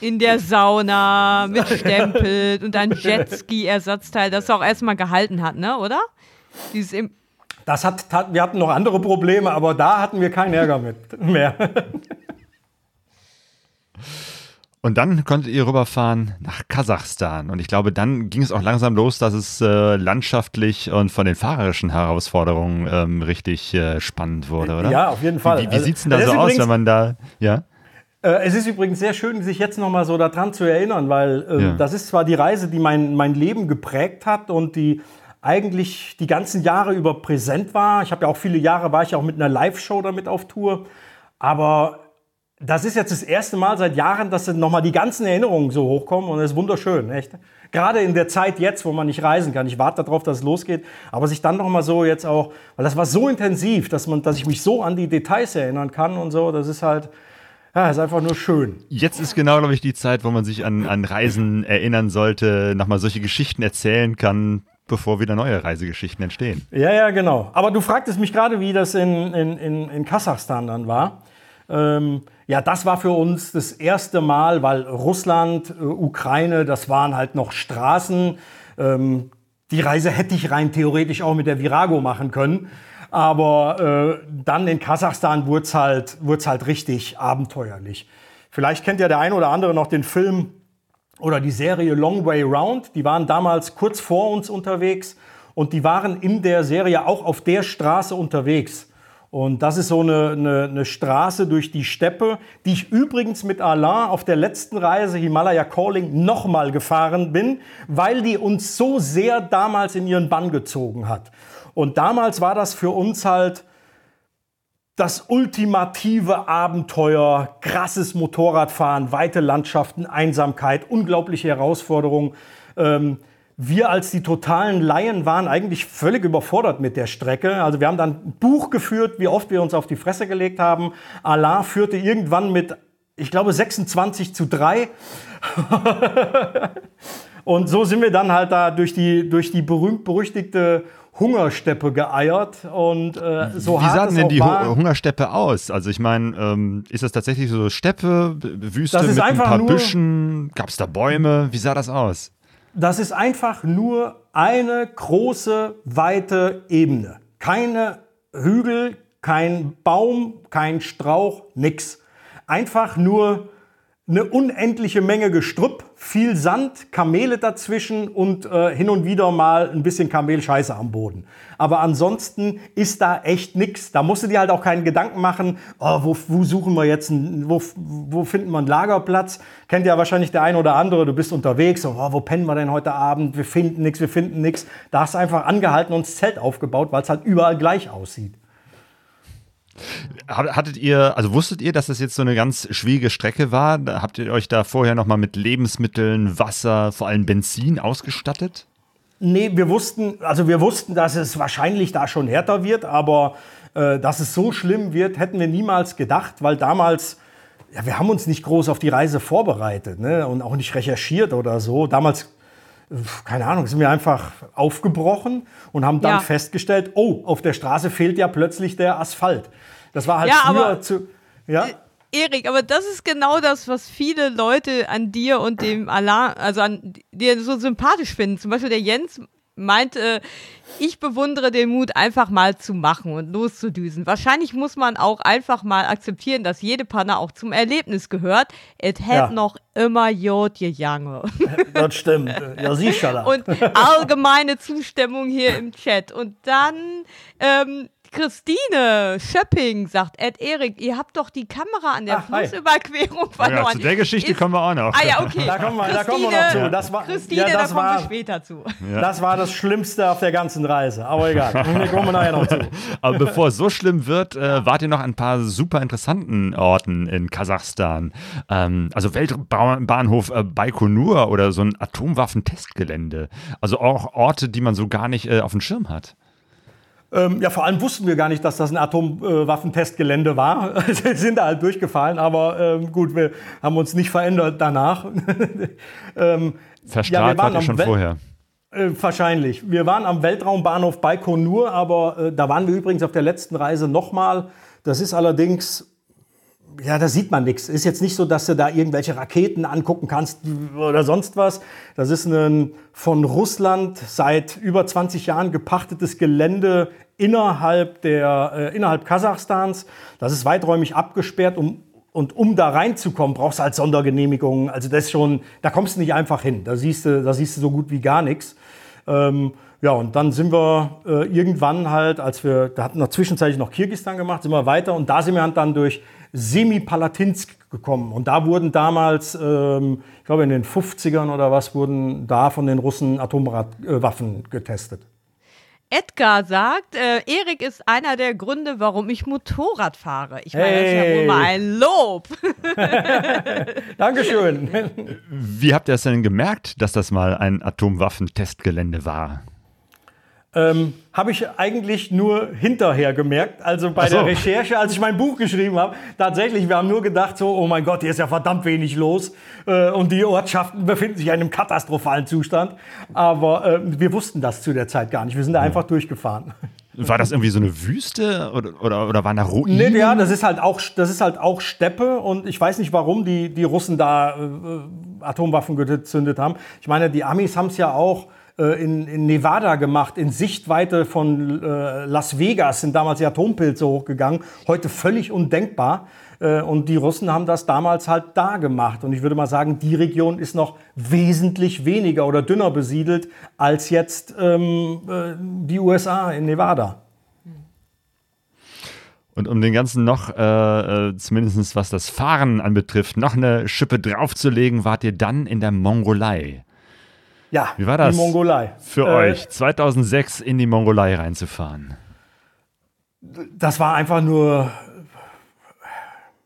In der Sauna mit Stempel und ein Jetski-Ersatzteil, das auch erstmal gehalten hat, ne, oder? Dieses im Das hat, tat- wir hatten noch andere Probleme, aber da hatten wir keinen Ärger mit mehr. Und dann konntet ihr rüberfahren nach Kasachstan. Und ich glaube, dann ging es auch langsam los, dass es äh, landschaftlich und von den fahrerischen Herausforderungen ähm, richtig äh, spannend wurde, oder? Ja, auf jeden Fall. Wie, wie Also, sieht es denn da das so aus, wenn man da, ja? Äh, es ist übrigens sehr schön, sich jetzt noch mal so daran zu erinnern, weil äh, Ja. das ist zwar die Reise, die mein, mein Leben geprägt hat und die eigentlich die ganzen Jahre über präsent war. Ich habe ja auch viele Jahre, war ich auch mit einer Live-Show damit auf Tour. Aber das ist jetzt das erste Mal seit Jahren, dass nochmal die ganzen Erinnerungen so hochkommen und das ist wunderschön, echt. Gerade in der Zeit jetzt, wo man nicht reisen kann. Ich warte darauf, dass es losgeht, aber sich dann nochmal so jetzt auch, weil das war so intensiv, dass, man, dass ich mich so an die Details erinnern kann und so, das ist halt, ja, ist einfach nur schön. Jetzt ist genau, glaube ich, die Zeit, wo man sich an, an Reisen erinnern sollte, nochmal solche Geschichten erzählen kann, bevor wieder neue Reisegeschichten entstehen. Ja, ja, genau. Aber du fragtest mich gerade, wie das in, in, in, in Kasachstan dann war. Ähm, ja, das war für uns das erste Mal, weil Russland, äh, Ukraine, das waren halt noch Straßen. Ähm, die Reise hätte ich rein theoretisch auch mit der Virago machen können. Aber äh, dann in Kasachstan wurde es halt, halt richtig abenteuerlich. Vielleicht kennt ja der ein oder andere noch den Film oder die Serie Long Way Round. Die waren damals kurz vor uns unterwegs und die waren in der Serie auch auf der Straße unterwegs. Und das ist so eine, eine, eine, Straße durch die Steppe, die ich übrigens mit Alain auf der letzten Reise Himalaya Calling nochmal gefahren bin, weil die uns so sehr damals in ihren Bann gezogen hat. Und damals war das für uns halt das ultimative Abenteuer, krasses Motorradfahren, weite Landschaften, Einsamkeit, unglaubliche Herausforderungen. Ähm, wir als die totalen Laien waren eigentlich völlig überfordert mit der Strecke. Also wir haben dann ein Buch geführt, wie oft wir uns auf die Fresse gelegt haben. Alain führte irgendwann mit, ich glaube, 26 zu 3. Und so sind wir dann halt da durch die, durch die berühmt-berüchtigte Hungersteppe geeiert und äh, so Wie sah denn die war, Hungersteppe aus? Also ich meine, ähm, ist das tatsächlich so Steppe, Wüste mit ein paar Büschen? Gab es da Bäume? Wie sah das aus? das ist einfach nur eine große, weite Ebene. Keine Hügel, kein Baum, kein Strauch, nix. Einfach nur eine unendliche Menge Gestrüpp, viel Sand, Kamele dazwischen und äh, hin und wieder mal ein bisschen Kamelscheiße am Boden. Aber ansonsten ist da echt nichts. Da musst du dir halt auch keinen Gedanken machen, oh, wo, wo, suchen wir jetzt, einen, wo, wo finden wir einen Lagerplatz? Kennt ja wahrscheinlich der ein oder andere, du bist unterwegs, oh, wo pennen wir denn heute Abend? Wir finden nichts, wir finden nichts. Da hast du einfach angehalten und das Zelt aufgebaut, weil es halt überall gleich aussieht. Hattet ihr, also wusstet ihr, dass das jetzt so eine ganz schwierige Strecke war? Habt ihr euch da vorher nochmal mit Lebensmitteln, Wasser, vor allem Benzin ausgestattet? Nee, wir wussten, also wir wussten, dass es wahrscheinlich da schon härter wird, aber äh, dass es so schlimm wird, hätten wir niemals gedacht, weil damals, ja, wir haben uns nicht groß auf die Reise vorbereitet ne? und auch nicht recherchiert oder so. Damals keine Ahnung, sind wir einfach aufgebrochen und haben dann ja. festgestellt, oh, auf der Straße fehlt ja plötzlich der Asphalt. Das war halt ja, früher zu. Ja? Äh, Erik, aber das ist genau das, was viele Leute an dir und dem Alarm, also an dir so sympathisch finden. Zum Beispiel der Jens meinte, ich bewundere den Mut, einfach mal zu machen und loszudüsen. Wahrscheinlich muss man auch einfach mal akzeptieren, dass jede Panne auch zum Erlebnis gehört. Es hätte ja. noch immer Jod gejange. Das stimmt. Ja, sicher. Und allgemeine Zustimmung hier im Chat. Und dann ähm, Christine Schöpping sagt, Ed Erik, ihr habt doch die Kamera an der Ach, Flussüberquerung verloren. Ja, zu der Geschichte Ist, kommen wir auch noch. Ah ja, okay. Da kommen wir, da kommen wir noch zu. Das war, Christine, ja, das da kommen wir später zu. Ja. Das war das Schlimmste auf der ganzen Reise. Aber egal, da kommen wir nachher noch zu. Aber bevor es so schlimm wird, äh, wart ihr noch an ein paar super interessanten Orten in Kasachstan. Ähm, also Weltbahnhof äh, Baikonur oder so ein Atomwaffentestgelände. Also auch Orte, die man so gar nicht äh, auf dem Schirm hat. Ähm, ja, vor allem wussten wir gar nicht, dass das ein Atomwaffentestgelände war. wir sind da halt durchgefallen, aber ähm, gut, wir haben uns nicht verändert danach. ähm, Verstrahlt ja, war schon Wel vorher. Äh, wahrscheinlich. Wir waren am Weltraumbahnhof Baikonur, aber äh, da waren wir übrigens auf der letzten Reise nochmal. Das ist allerdings ja, da sieht man nichts. Ist jetzt nicht so, dass du da irgendwelche Raketen angucken kannst oder sonst was. Das ist ein von Russland seit über 20 Jahren gepachtetes Gelände innerhalb, der, äh, innerhalb Kasachstans. Das ist weiträumig abgesperrt. Um, und um da reinzukommen, brauchst du halt Sondergenehmigungen. Also das schon, da kommst du nicht einfach hin. Da siehst du, da siehst du so gut wie gar nichts. Ähm, ja, und dann sind wir äh, irgendwann halt, als wir, da hatten wir zwischenzeitlich noch Kirgistan gemacht, sind wir weiter und da sind wir dann durch Semipalatinsk gekommen. Und da wurden damals, ähm, ich glaube in den 50ern oder was, wurden da von den Russen Atomwaffen getestet. Edgar sagt, äh, Erik ist einer der Gründe, warum ich Motorrad fahre. Ich meine, das ist ja Hey. wohl mal ein Lob. Dankeschön. Wie habt ihr es denn gemerkt, dass das mal ein Atomwaffentestgelände war? Ähm, habe ich eigentlich nur hinterher gemerkt. Also bei so. der Recherche, als ich mein Buch geschrieben habe, tatsächlich, wir haben nur gedacht, so, oh mein Gott, hier ist ja verdammt wenig los äh, und die Ortschaften befinden sich in einem katastrophalen Zustand. Aber äh, wir wussten das zu der Zeit gar nicht. Wir sind da einfach durchgefahren. War das irgendwie so eine Wüste oder, oder, oder waren da Ruinen? Nee, ja, das ist halt auch, das ist halt auch Steppe und ich weiß nicht, warum die, die Russen da äh, Atomwaffen gezündet haben. Ich meine, die Amis haben es ja auch äh, in, in Nevada gemacht, in Sichtweite von äh, Las Vegas sind damals die Atompilze hochgegangen, heute völlig undenkbar. Äh, Und die Russen haben das damals halt da gemacht. Und ich würde mal sagen, die Region ist noch wesentlich weniger oder dünner besiedelt als jetzt ähm, äh, die USA in Nevada. Und um den ganzen noch, äh, äh, zumindest was das Fahren anbetrifft, noch eine Schippe draufzulegen, wart ihr dann in der Mongolei. Ja, Wie war das? Die Mongolei. Für Äh, euch, 2006 in die Mongolei reinzufahren. das war einfach nur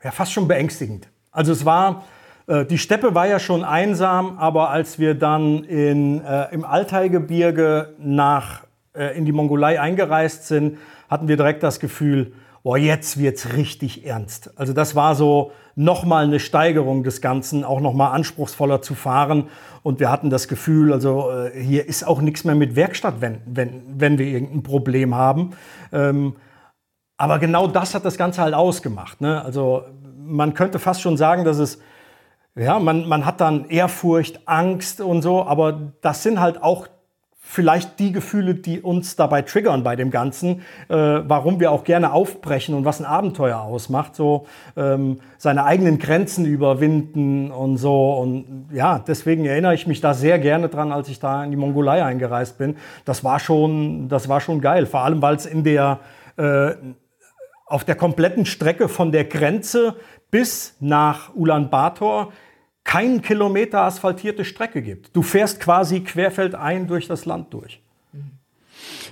ja, fast schon beängstigend. Also es war, äh, die Steppe war ja schon einsam, aber als wir dann in, äh, im Altaigebirge nach, äh, in die Mongolei eingereist sind, hatten wir direkt das Gefühl, boah, jetzt wird's richtig ernst. Also das war so nochmal eine Steigerung des Ganzen, auch nochmal anspruchsvoller zu fahren. Und wir hatten das Gefühl, also äh, hier ist auch nichts mehr mit Werkstatt, wenn, wenn, wenn wir irgendein Problem haben. Ähm, aber genau das hat das Ganze halt ausgemacht. Ne? Also man könnte fast schon sagen, dass es, ja, man, man hat dann Ehrfurcht, Angst und so, aber das sind halt auch vielleicht die Gefühle, die uns dabei triggern bei dem Ganzen, äh, warum wir auch gerne aufbrechen und was ein Abenteuer ausmacht, so ähm, seine eigenen Grenzen überwinden und so. Und ja, deswegen erinnere ich mich da sehr gerne dran, als ich da in die Mongolei eingereist bin. Das war schon, das war schon geil, vor allem weil es in der äh, auf der kompletten Strecke von der Grenze bis nach Ulaanbaatar keinen Kilometer asphaltierte Strecke gibt. Du fährst quasi querfeldein durch das Land durch.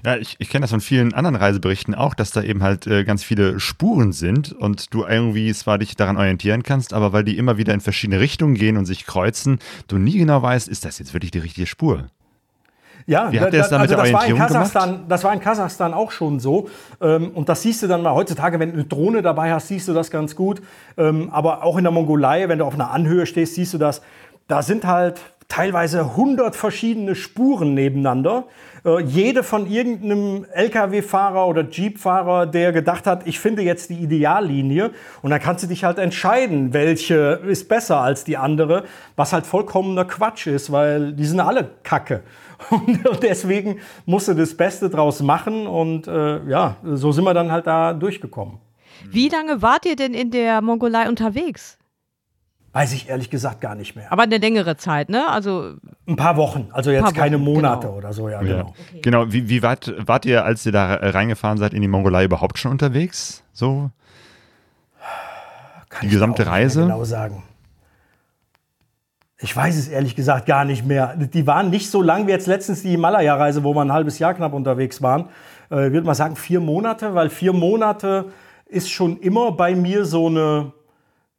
Ja, ich, ich kenne das von vielen anderen Reiseberichten auch, dass da eben halt äh, ganz viele Spuren sind und du irgendwie zwar dich daran orientieren kannst, aber weil die immer wieder in verschiedene Richtungen gehen und sich kreuzen, du nie genau weißt, ist das jetzt wirklich die richtige Spur? Ja, das da mit der das war in Kasachstan, das war in Kasachstan auch schon so. Ähm, und das siehst du dann mal heutzutage, wenn du eine Drohne dabei hast, siehst du das ganz gut. Ähm, aber auch in der Mongolei, wenn du auf einer Anhöhe stehst, siehst du das. Da sind halt teilweise 100 verschiedene Spuren nebeneinander. Äh, jede von irgendeinem LKW-Fahrer oder Jeep-Fahrer, der gedacht hat, ich finde jetzt die Ideallinie. Und dann kannst du dich halt entscheiden, welche ist besser als die andere, was halt vollkommener Quatsch ist, weil die sind alle Kacke. Und deswegen musste das Beste draus machen und äh, ja, so sind wir dann halt da durchgekommen. Wie lange wart ihr denn in der Mongolei unterwegs? Weiß ich ehrlich gesagt gar nicht mehr. Aber eine längere Zeit, ne? Also Ein paar Wochen, also jetzt Paar keine Wochen, Monate genau. oder so, ja, Ja. genau. Genau, wie, wie weit wart ihr, als ihr da reingefahren seid in die Mongolei, überhaupt schon unterwegs? So? Kann Die gesamte auch nicht mehr Reise? Genau sagen. Ich weiß es ehrlich gesagt gar nicht mehr. Die waren nicht so lang wie jetzt letztens die Himalaya-Reise, wo wir ein halbes Jahr knapp unterwegs waren. Äh, ich würde mal sagen vier Monate, weil vier Monate ist schon immer bei mir so eine,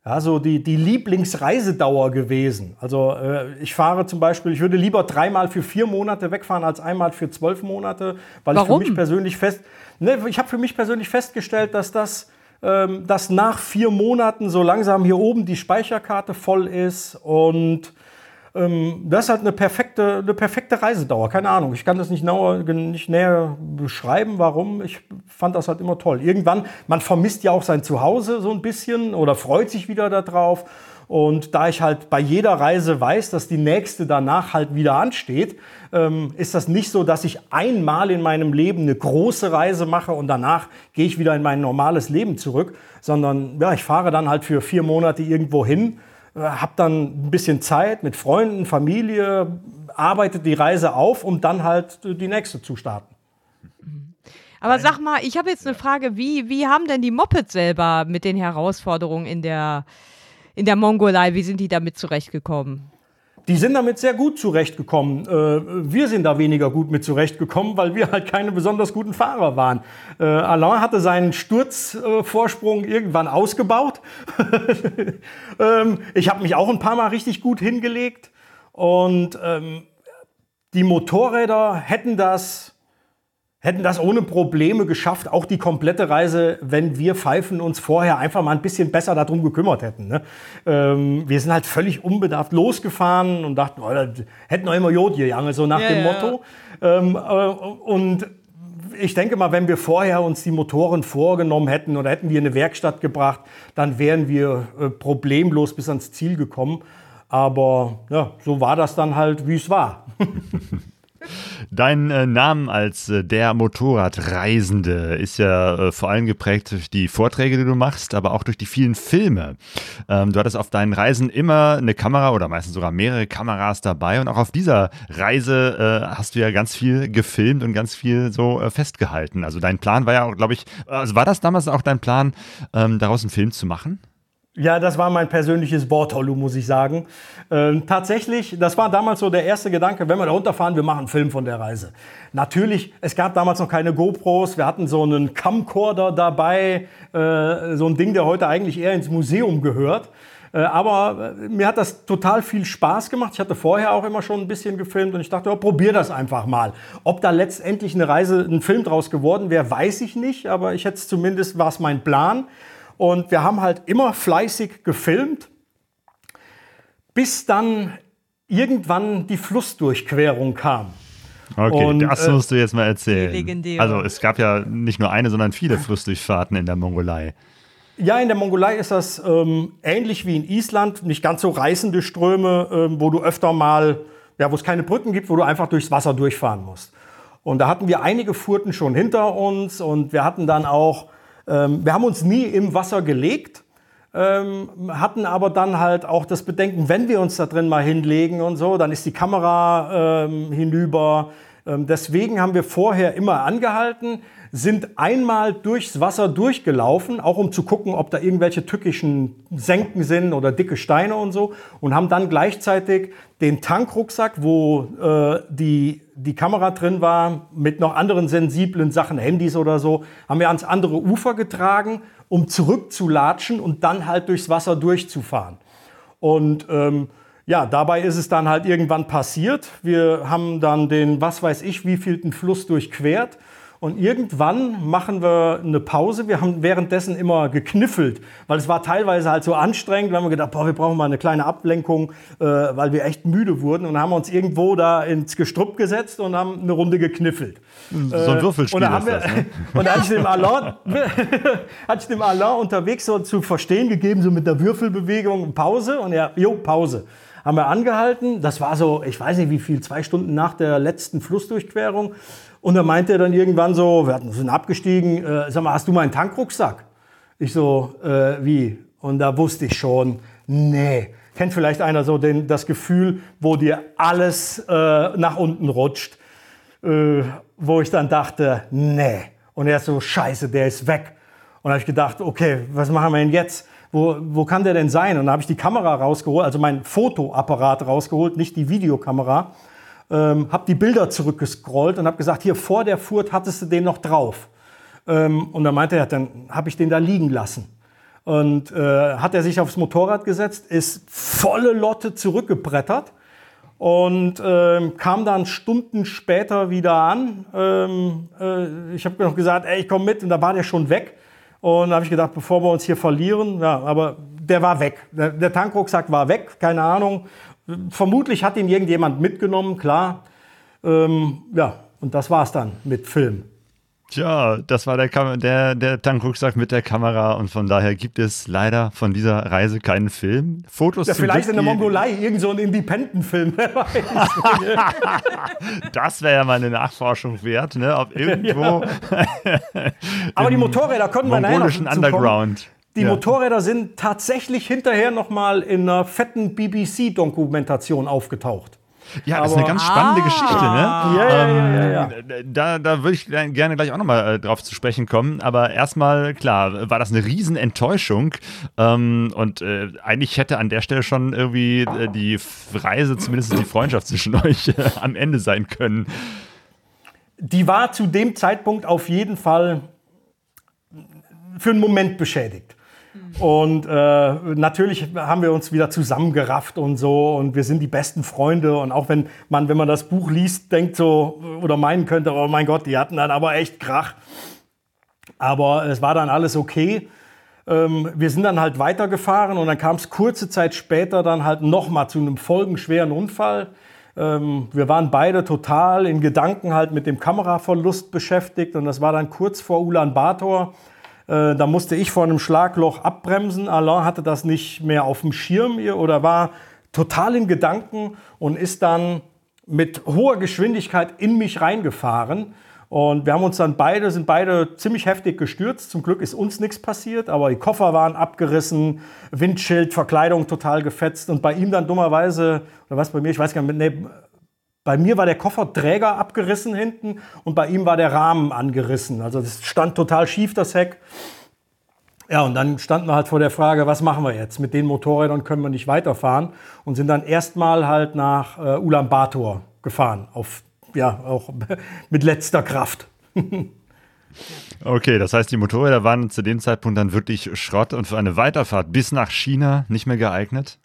ja, so die, die Lieblingsreisedauer gewesen. Also äh, ich fahre zum Beispiel, ich würde lieber dreimal für vier Monate wegfahren als einmal für zwölf Monate, weil ich Warum? für mich persönlich fest, ne, ich habe für mich persönlich festgestellt, dass das dass nach vier Monaten so langsam hier oben die Speicherkarte voll ist und ähm, das ist halt eine perfekte, eine perfekte Reisedauer. Keine Ahnung, ich kann das nicht, nauer, nicht näher beschreiben, warum. Ich fand das halt immer toll. Irgendwann, man vermisst ja auch sein Zuhause so ein bisschen oder freut sich wieder darauf. Und da ich halt bei jeder Reise weiß, dass die nächste danach halt wieder ansteht, ähm, ist das nicht so, dass ich einmal in meinem Leben eine große Reise mache und danach gehe ich wieder in mein normales Leben zurück, sondern ja, ich fahre dann halt für vier Monate irgendwo hin, äh, habe dann ein bisschen Zeit mit Freunden, Familie, arbeite die Reise auf, um dann halt äh, die nächste zu starten. Aber sag mal, ich habe jetzt eine Frage, wie, wie haben denn die Mopeds selber mit den Herausforderungen in der, in der Mongolei, wie sind die damit zurechtgekommen? die sind damit sehr gut zurechtgekommen. Äh, wir sind da weniger gut mit zurechtgekommen, weil wir halt keine besonders guten Fahrer waren. Äh, Alain hatte seinen Sturzvorsprung irgendwann ausgebaut. ähm, ich habe mich auch ein paar Mal richtig gut hingelegt. Und ähm, die Motorräder hätten das hätten das ohne Probleme geschafft, auch die komplette Reise, wenn wir Pfeifen uns vorher einfach mal ein bisschen besser darum gekümmert hätten. Ne? Ähm, wir sind halt völlig unbedarft losgefahren und dachten, oh, hätten wir immer Jod gegangen, so nach ja, dem Motto. Ähm, äh, und ich denke mal, wenn wir vorher uns die Motoren vorgenommen hätten oder hätten wir eine Werkstatt gebracht, dann wären wir äh, problemlos bis ans Ziel gekommen. Aber ja, so war das dann halt, wie es war. Dein äh, Namen als äh, der Motorradreisende ist ja äh, vor allem geprägt durch die Vorträge, die du machst, aber auch durch die vielen Filme. Ähm, du hattest auf deinen Reisen immer eine Kamera oder meistens sogar mehrere Kameras dabei und auch auf dieser Reise äh, hast du ja ganz viel gefilmt und ganz viel so äh, festgehalten. Also dein Plan war ja auch, glaube ich, also war das damals auch dein Plan, ähm, daraus einen Film zu machen? Ja, das war mein persönliches Bortollo, muss ich sagen. Ähm, tatsächlich, das war damals so der erste Gedanke, wenn wir da runterfahren, wir machen einen Film von der Reise. Natürlich, es gab damals noch keine GoPros, wir hatten so einen Camcorder dabei, äh, so ein Ding, der heute eigentlich eher ins Museum gehört. Äh, aber äh, mir hat das total viel Spaß gemacht. Ich hatte vorher auch immer schon ein bisschen gefilmt und ich dachte, oh, probier das einfach mal. Ob da letztendlich eine Reise, ein Film draus geworden wäre, weiß ich nicht, aber ich hätte zumindest, war es mein Plan. Und wir haben halt immer fleißig gefilmt, bis dann irgendwann die Flussdurchquerung kam. Okay, und, das äh, musst du jetzt mal erzählen. Legendär. Also es gab ja nicht nur eine, sondern viele Flussdurchfahrten in der Mongolei. Ja, in der Mongolei ist das ähm, ähnlich wie in Island, nicht ganz so reißende Ströme, ähm, wo du öfter mal, ja, wo es keine Brücken gibt, wo du einfach durchs Wasser durchfahren musst. Und da hatten wir einige Furten schon hinter uns und wir hatten dann auch ähm, wir haben uns nie im Wasser gelegt, ähm, hatten aber dann halt auch das Bedenken, wenn wir uns da drin mal hinlegen und so, dann ist die Kamera ähm, hinüber. Ähm, deswegen haben wir vorher immer angehalten, sind einmal durchs Wasser durchgelaufen, auch um zu gucken, ob da irgendwelche tückischen Senken sind oder dicke Steine und so, und haben dann gleichzeitig den Tankrucksack, wo äh, die, die Kamera drin war, mit noch anderen sensiblen Sachen, Handys oder so, haben wir ans andere Ufer getragen, um zurückzulatschen und dann halt durchs Wasser durchzufahren. Und ähm, ja, dabei ist es dann halt irgendwann passiert. Wir haben dann den, was weiß ich, wievielten Fluss durchquert und irgendwann machen wir eine Pause. Wir haben währenddessen immer gekniffelt, weil es war teilweise halt so anstrengend. Wir haben gedacht, boah, wir brauchen mal eine kleine Ablenkung, äh, weil wir echt müde wurden. Und dann haben wir uns irgendwo da ins Gestrüpp gesetzt und haben eine Runde gekniffelt. So ein äh, Würfelspiel und ist das, ne? Und da hatte ich dem Alain, hatte ich dem Alain unterwegs so zu verstehen gegeben, so mit der Würfelbewegung, Pause. Und er, jo, Pause haben wir angehalten. Das war so, ich weiß nicht wie viel, zwei Stunden nach der letzten Flussdurchquerung. Und da meinte er dann irgendwann so, wir sind abgestiegen, äh, sag mal, hast du meinen Tankrucksack? Ich so, äh, wie? Und da wusste ich schon, nee. Kennt vielleicht einer so den, das Gefühl, wo dir alles äh, nach unten rutscht, äh, wo ich dann dachte, nee. Und er so, scheiße, der ist weg. Und da habe ich gedacht, okay, was machen wir denn jetzt? Wo, wo kann der denn sein? Und da habe ich die Kamera rausgeholt, also mein Fotoapparat rausgeholt, nicht die Videokamera ähm, habe die Bilder zurückgescrollt und habe gesagt, hier vor der Furt hattest du den noch drauf. Ähm, und dann meinte er, dann habe ich den da liegen lassen. Und äh, hat er sich aufs Motorrad gesetzt, ist volle Lotte zurückgebrettert und ähm, kam dann Stunden später wieder an. Ähm, äh, ich habe noch gesagt, ey, ich komme mit und da war der schon weg. Und da habe ich gedacht, bevor wir uns hier verlieren, ja, aber der war weg. Der, der Tankrucksack war weg, keine Ahnung. Vermutlich hat ihn irgendjemand mitgenommen, klar. Ähm, ja, und das war's dann mit Film. Tja, das war der, Kam der, der Tankrucksack mit der Kamera und von daher gibt es leider von dieser Reise keinen Film. Fotos ja, Vielleicht in der Mongolei, irgend so ein Independent-Film, das wäre ja mal eine Nachforschung wert, ne? Ob irgendwo. Ja. Aber die Motorräder konnten wir noch Underground. Die ja. Motorräder sind tatsächlich hinterher nochmal in einer fetten BBC-Dokumentation aufgetaucht. Ja, das ist eine ganz spannende Ah. Geschichte, ne? Ja, ja, ja, ja, ja. Ähm, Da, da würde ich gerne gleich auch nochmal äh, drauf zu sprechen kommen. Aber erstmal, klar, war das eine riesen Enttäuschung. Ähm, und äh, eigentlich hätte an der Stelle schon irgendwie äh, die Reise, zumindest die Freundschaft zwischen euch äh, am Ende sein können. die war zu dem Zeitpunkt auf jeden Fall für einen Moment beschädigt. Und äh, natürlich haben wir uns wieder zusammengerafft und so und wir sind die besten Freunde und auch wenn man, wenn man das Buch liest, denkt so oder meinen könnte, oh mein Gott, die hatten dann aber echt Krach. Aber es war dann alles okay. Ähm, wir sind dann halt weitergefahren und dann kam es kurze Zeit später dann halt nochmal zu einem folgenschweren Unfall. Ähm, wir waren beide total in Gedanken halt mit dem Kameraverlust beschäftigt und das war dann kurz vor Ulaanbaatar. Äh, da musste ich vor einem Schlagloch abbremsen. Alain hatte das nicht mehr auf dem Schirm oder war total in Gedanken und ist dann mit hoher Geschwindigkeit in mich reingefahren. Und wir haben uns dann beide, sind beide ziemlich heftig gestürzt. Zum Glück ist uns nichts passiert, aber die Koffer waren abgerissen, Windschild, Verkleidung total gefetzt. Und bei ihm dann dummerweise, oder was bei mir, ich weiß gar nicht, nee, bei mir war der Kofferträger abgerissen hinten und bei ihm war der Rahmen angerissen. Also das stand total schief, das Heck. Ja, und dann standen wir halt vor der Frage, was machen wir jetzt? Mit den Motorrädern können wir nicht weiterfahren und sind dann erstmal halt nach äh, Ulaanbaatar gefahren, auf, ja, auch mit letzter Kraft. Okay, das heißt, die Motorräder waren zu dem Zeitpunkt dann wirklich Schrott und für eine Weiterfahrt bis nach China nicht mehr geeignet?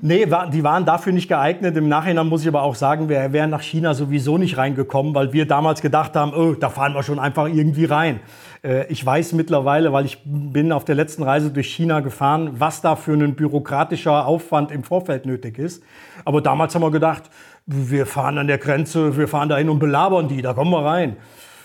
Nee, die waren dafür nicht geeignet. Im Nachhinein muss ich aber auch sagen, wir wären nach China sowieso nicht reingekommen, weil wir damals gedacht haben, oh, da fahren wir schon einfach irgendwie rein. Äh, ich weiß mittlerweile, weil ich bin auf der letzten Reise durch China gefahren, was da für ein bürokratischer Aufwand im Vorfeld nötig ist. Aber damals haben wir gedacht, wir fahren an der Grenze, wir fahren dahin und belabern die, da kommen wir rein.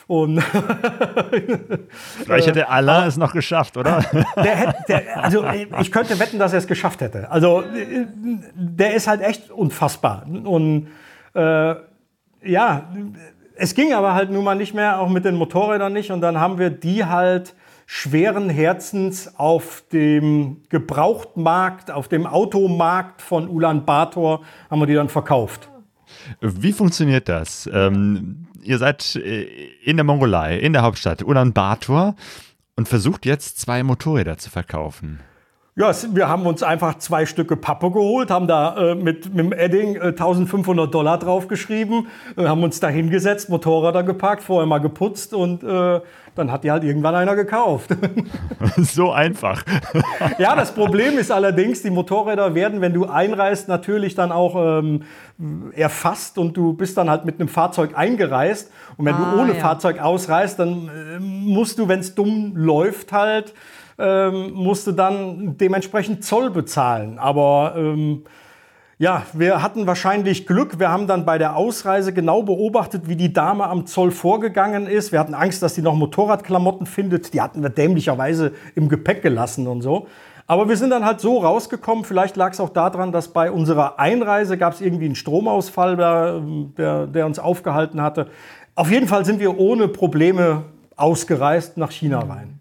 Und Vielleicht hätte Allah es noch geschafft, oder? der hätte, der, also ich könnte wetten, dass er es geschafft hätte. Also äh, der ist halt echt unfassbar. Und äh, ja, es ging aber halt nun mal nicht mehr, auch mit den Motorrädern nicht. Und dann haben wir die halt schweren Herzens auf dem Gebrauchtmarkt, auf dem Automarkt von Ulaanbaatar, haben wir die dann verkauft. Wie funktioniert das? Ähm, ihr seid äh, in der Mongolei, in der Hauptstadt Ulaanbaatar und versucht jetzt zwei Motorräder zu verkaufen. Ja, wir haben uns einfach zwei Stücke Pappe geholt, haben da äh, mit, mit dem Edding äh, 1500 Dollar draufgeschrieben, äh, haben uns da hingesetzt, Motorräder geparkt, vorher mal geputzt und äh, dann hat die halt irgendwann einer gekauft. so einfach. ja, das Problem ist allerdings, die Motorräder werden, wenn du einreist, natürlich dann auch ähm, erfasst und du bist dann halt mit einem Fahrzeug eingereist. Und wenn Ah, du ohne ja. Fahrzeug ausreist, dann äh, musst du, wenn es dumm läuft, halt, ähm, musst du dann dementsprechend Zoll bezahlen. Aber ähm, ja, wir hatten wahrscheinlich Glück. Wir haben dann bei der Ausreise genau beobachtet, wie die Dame am Zoll vorgegangen ist. Wir hatten Angst, dass die noch Motorradklamotten findet. Die hatten wir dämlicherweise im Gepäck gelassen und so. Aber wir sind dann halt so rausgekommen. Vielleicht lag es auch daran, dass bei unserer Einreise gab es irgendwie einen Stromausfall, der, der, der uns aufgehalten hatte. Auf jeden Fall sind wir ohne Probleme ausgereist nach China rein.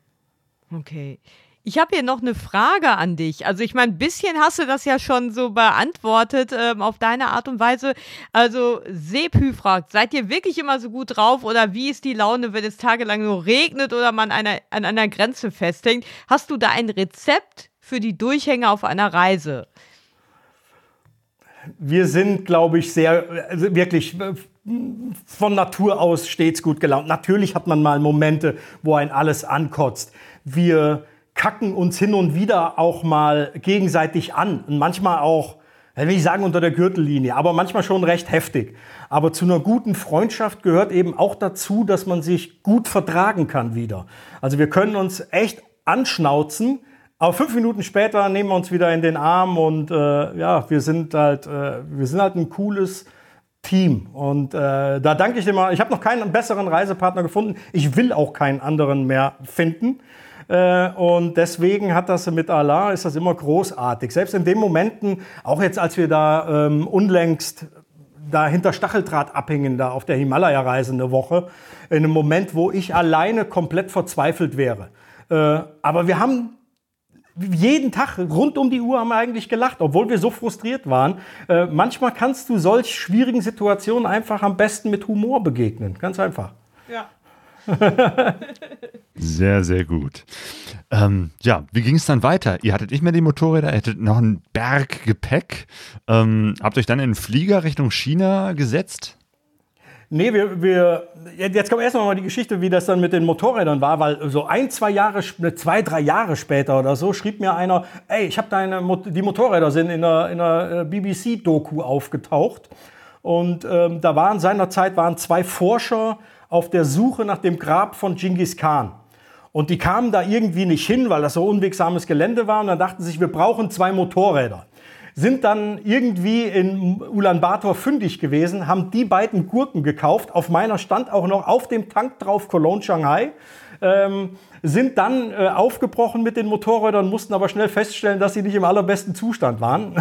Okay. Ich habe hier noch eine Frage an dich. Also ich meine, ein bisschen hast du das ja schon so beantwortet ähm, auf deine Art und Weise. Also Sepü fragt, seid ihr wirklich immer so gut drauf oder wie ist die Laune, wenn es tagelang nur regnet oder man einer, an einer Grenze festhängt? Hast du da ein Rezept für die Durchhänge auf einer Reise? wir sind, glaube ich, sehr, also wirklich äh, von Natur aus stets gut gelaunt. Natürlich hat man mal Momente, wo ein alles ankotzt. Wir kacken uns hin und wieder auch mal gegenseitig an und manchmal auch, ich will nicht sagen unter der Gürtellinie, aber manchmal schon recht heftig. Aber zu einer guten Freundschaft gehört eben auch dazu, dass man sich gut vertragen kann wieder. Also wir können uns echt anschnauzen, aber fünf Minuten später nehmen wir uns wieder in den Arm und äh, ja, wir sind halt, äh, wir sind halt ein cooles Team. Und äh, da danke ich dir mal. Ich habe noch keinen besseren Reisepartner gefunden. Ich will auch keinen anderen mehr finden. Äh, und deswegen hat das mit Allah ist das immer großartig. Selbst in den Momenten, auch jetzt als wir da ähm, unlängst da hinter Stacheldraht abhängen, da auf der Himalaya-Reise eine Woche, in einem Moment, wo ich alleine komplett verzweifelt wäre. Äh, aber wir haben jeden Tag rund um die Uhr haben wir eigentlich gelacht, obwohl wir so frustriert waren. Äh, manchmal kannst du solch schwierigen Situationen einfach am besten mit Humor begegnen. Ganz einfach. Ja. Sehr, sehr gut. Ähm, ja, wie ging es dann weiter? Ihr hattet nicht mehr die Motorräder, ihr hattet noch einen Berg Gepäck. Ähm, habt euch dann in den Flieger Richtung China gesetzt? Nee, wir, wir, jetzt kommt erstmal mal die Geschichte, wie das dann mit den Motorrädern war, weil so ein, zwei Jahre, zwei, drei Jahre später oder so schrieb mir einer, ey, ich habe deine, die Motorräder sind in einer, in einer äh, BBC-Doku aufgetaucht. Und ähm, da waren seinerzeit waren zwei Forscher auf der Suche nach dem Grab von Genghis Khan. Und die kamen da irgendwie nicht hin, weil das so unwegsames Gelände war. Und dann dachten sie sich, wir brauchen zwei Motorräder sind dann irgendwie in Ulaanbaatar fündig gewesen, haben die beiden Gurken gekauft. Auf meiner stand auch noch auf dem Tank drauf Cologne Shanghai. Ähm, sind dann äh, aufgebrochen mit den Motorrädern, mussten aber schnell feststellen, dass sie nicht im allerbesten Zustand waren.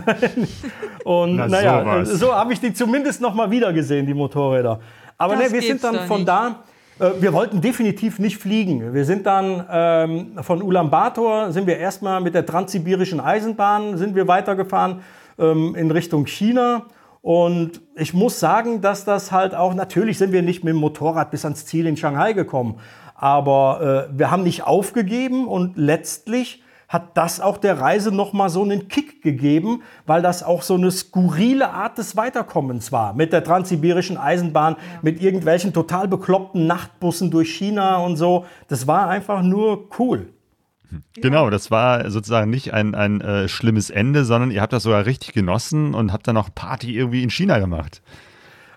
Und Na, naja, so habe ich die zumindest noch mal wieder gesehen, die Motorräder. Aber ne, wir sind dann von nicht. da äh, wir wollten definitiv nicht fliegen. Wir sind dann ähm, von Ulaanbaatar sind wir erstmal mit der transsibirischen Eisenbahn sind wir weitergefahren ähm, in Richtung China. Und ich muss sagen, dass das halt auch, natürlich sind wir nicht mit dem Motorrad bis ans Ziel in Shanghai gekommen, aber äh, wir haben nicht aufgegeben und letztlich hat das auch der Reise nochmal so einen Kick gegeben, weil das auch so eine skurrile Art des Weiterkommens war. Mit der transsibirischen Eisenbahn, ja. mit irgendwelchen total bekloppten Nachtbussen durch China und so. Das war einfach nur cool. Genau, das war sozusagen nicht ein, ein äh, schlimmes Ende, sondern ihr habt das sogar richtig genossen und habt dann noch Party irgendwie in China gemacht.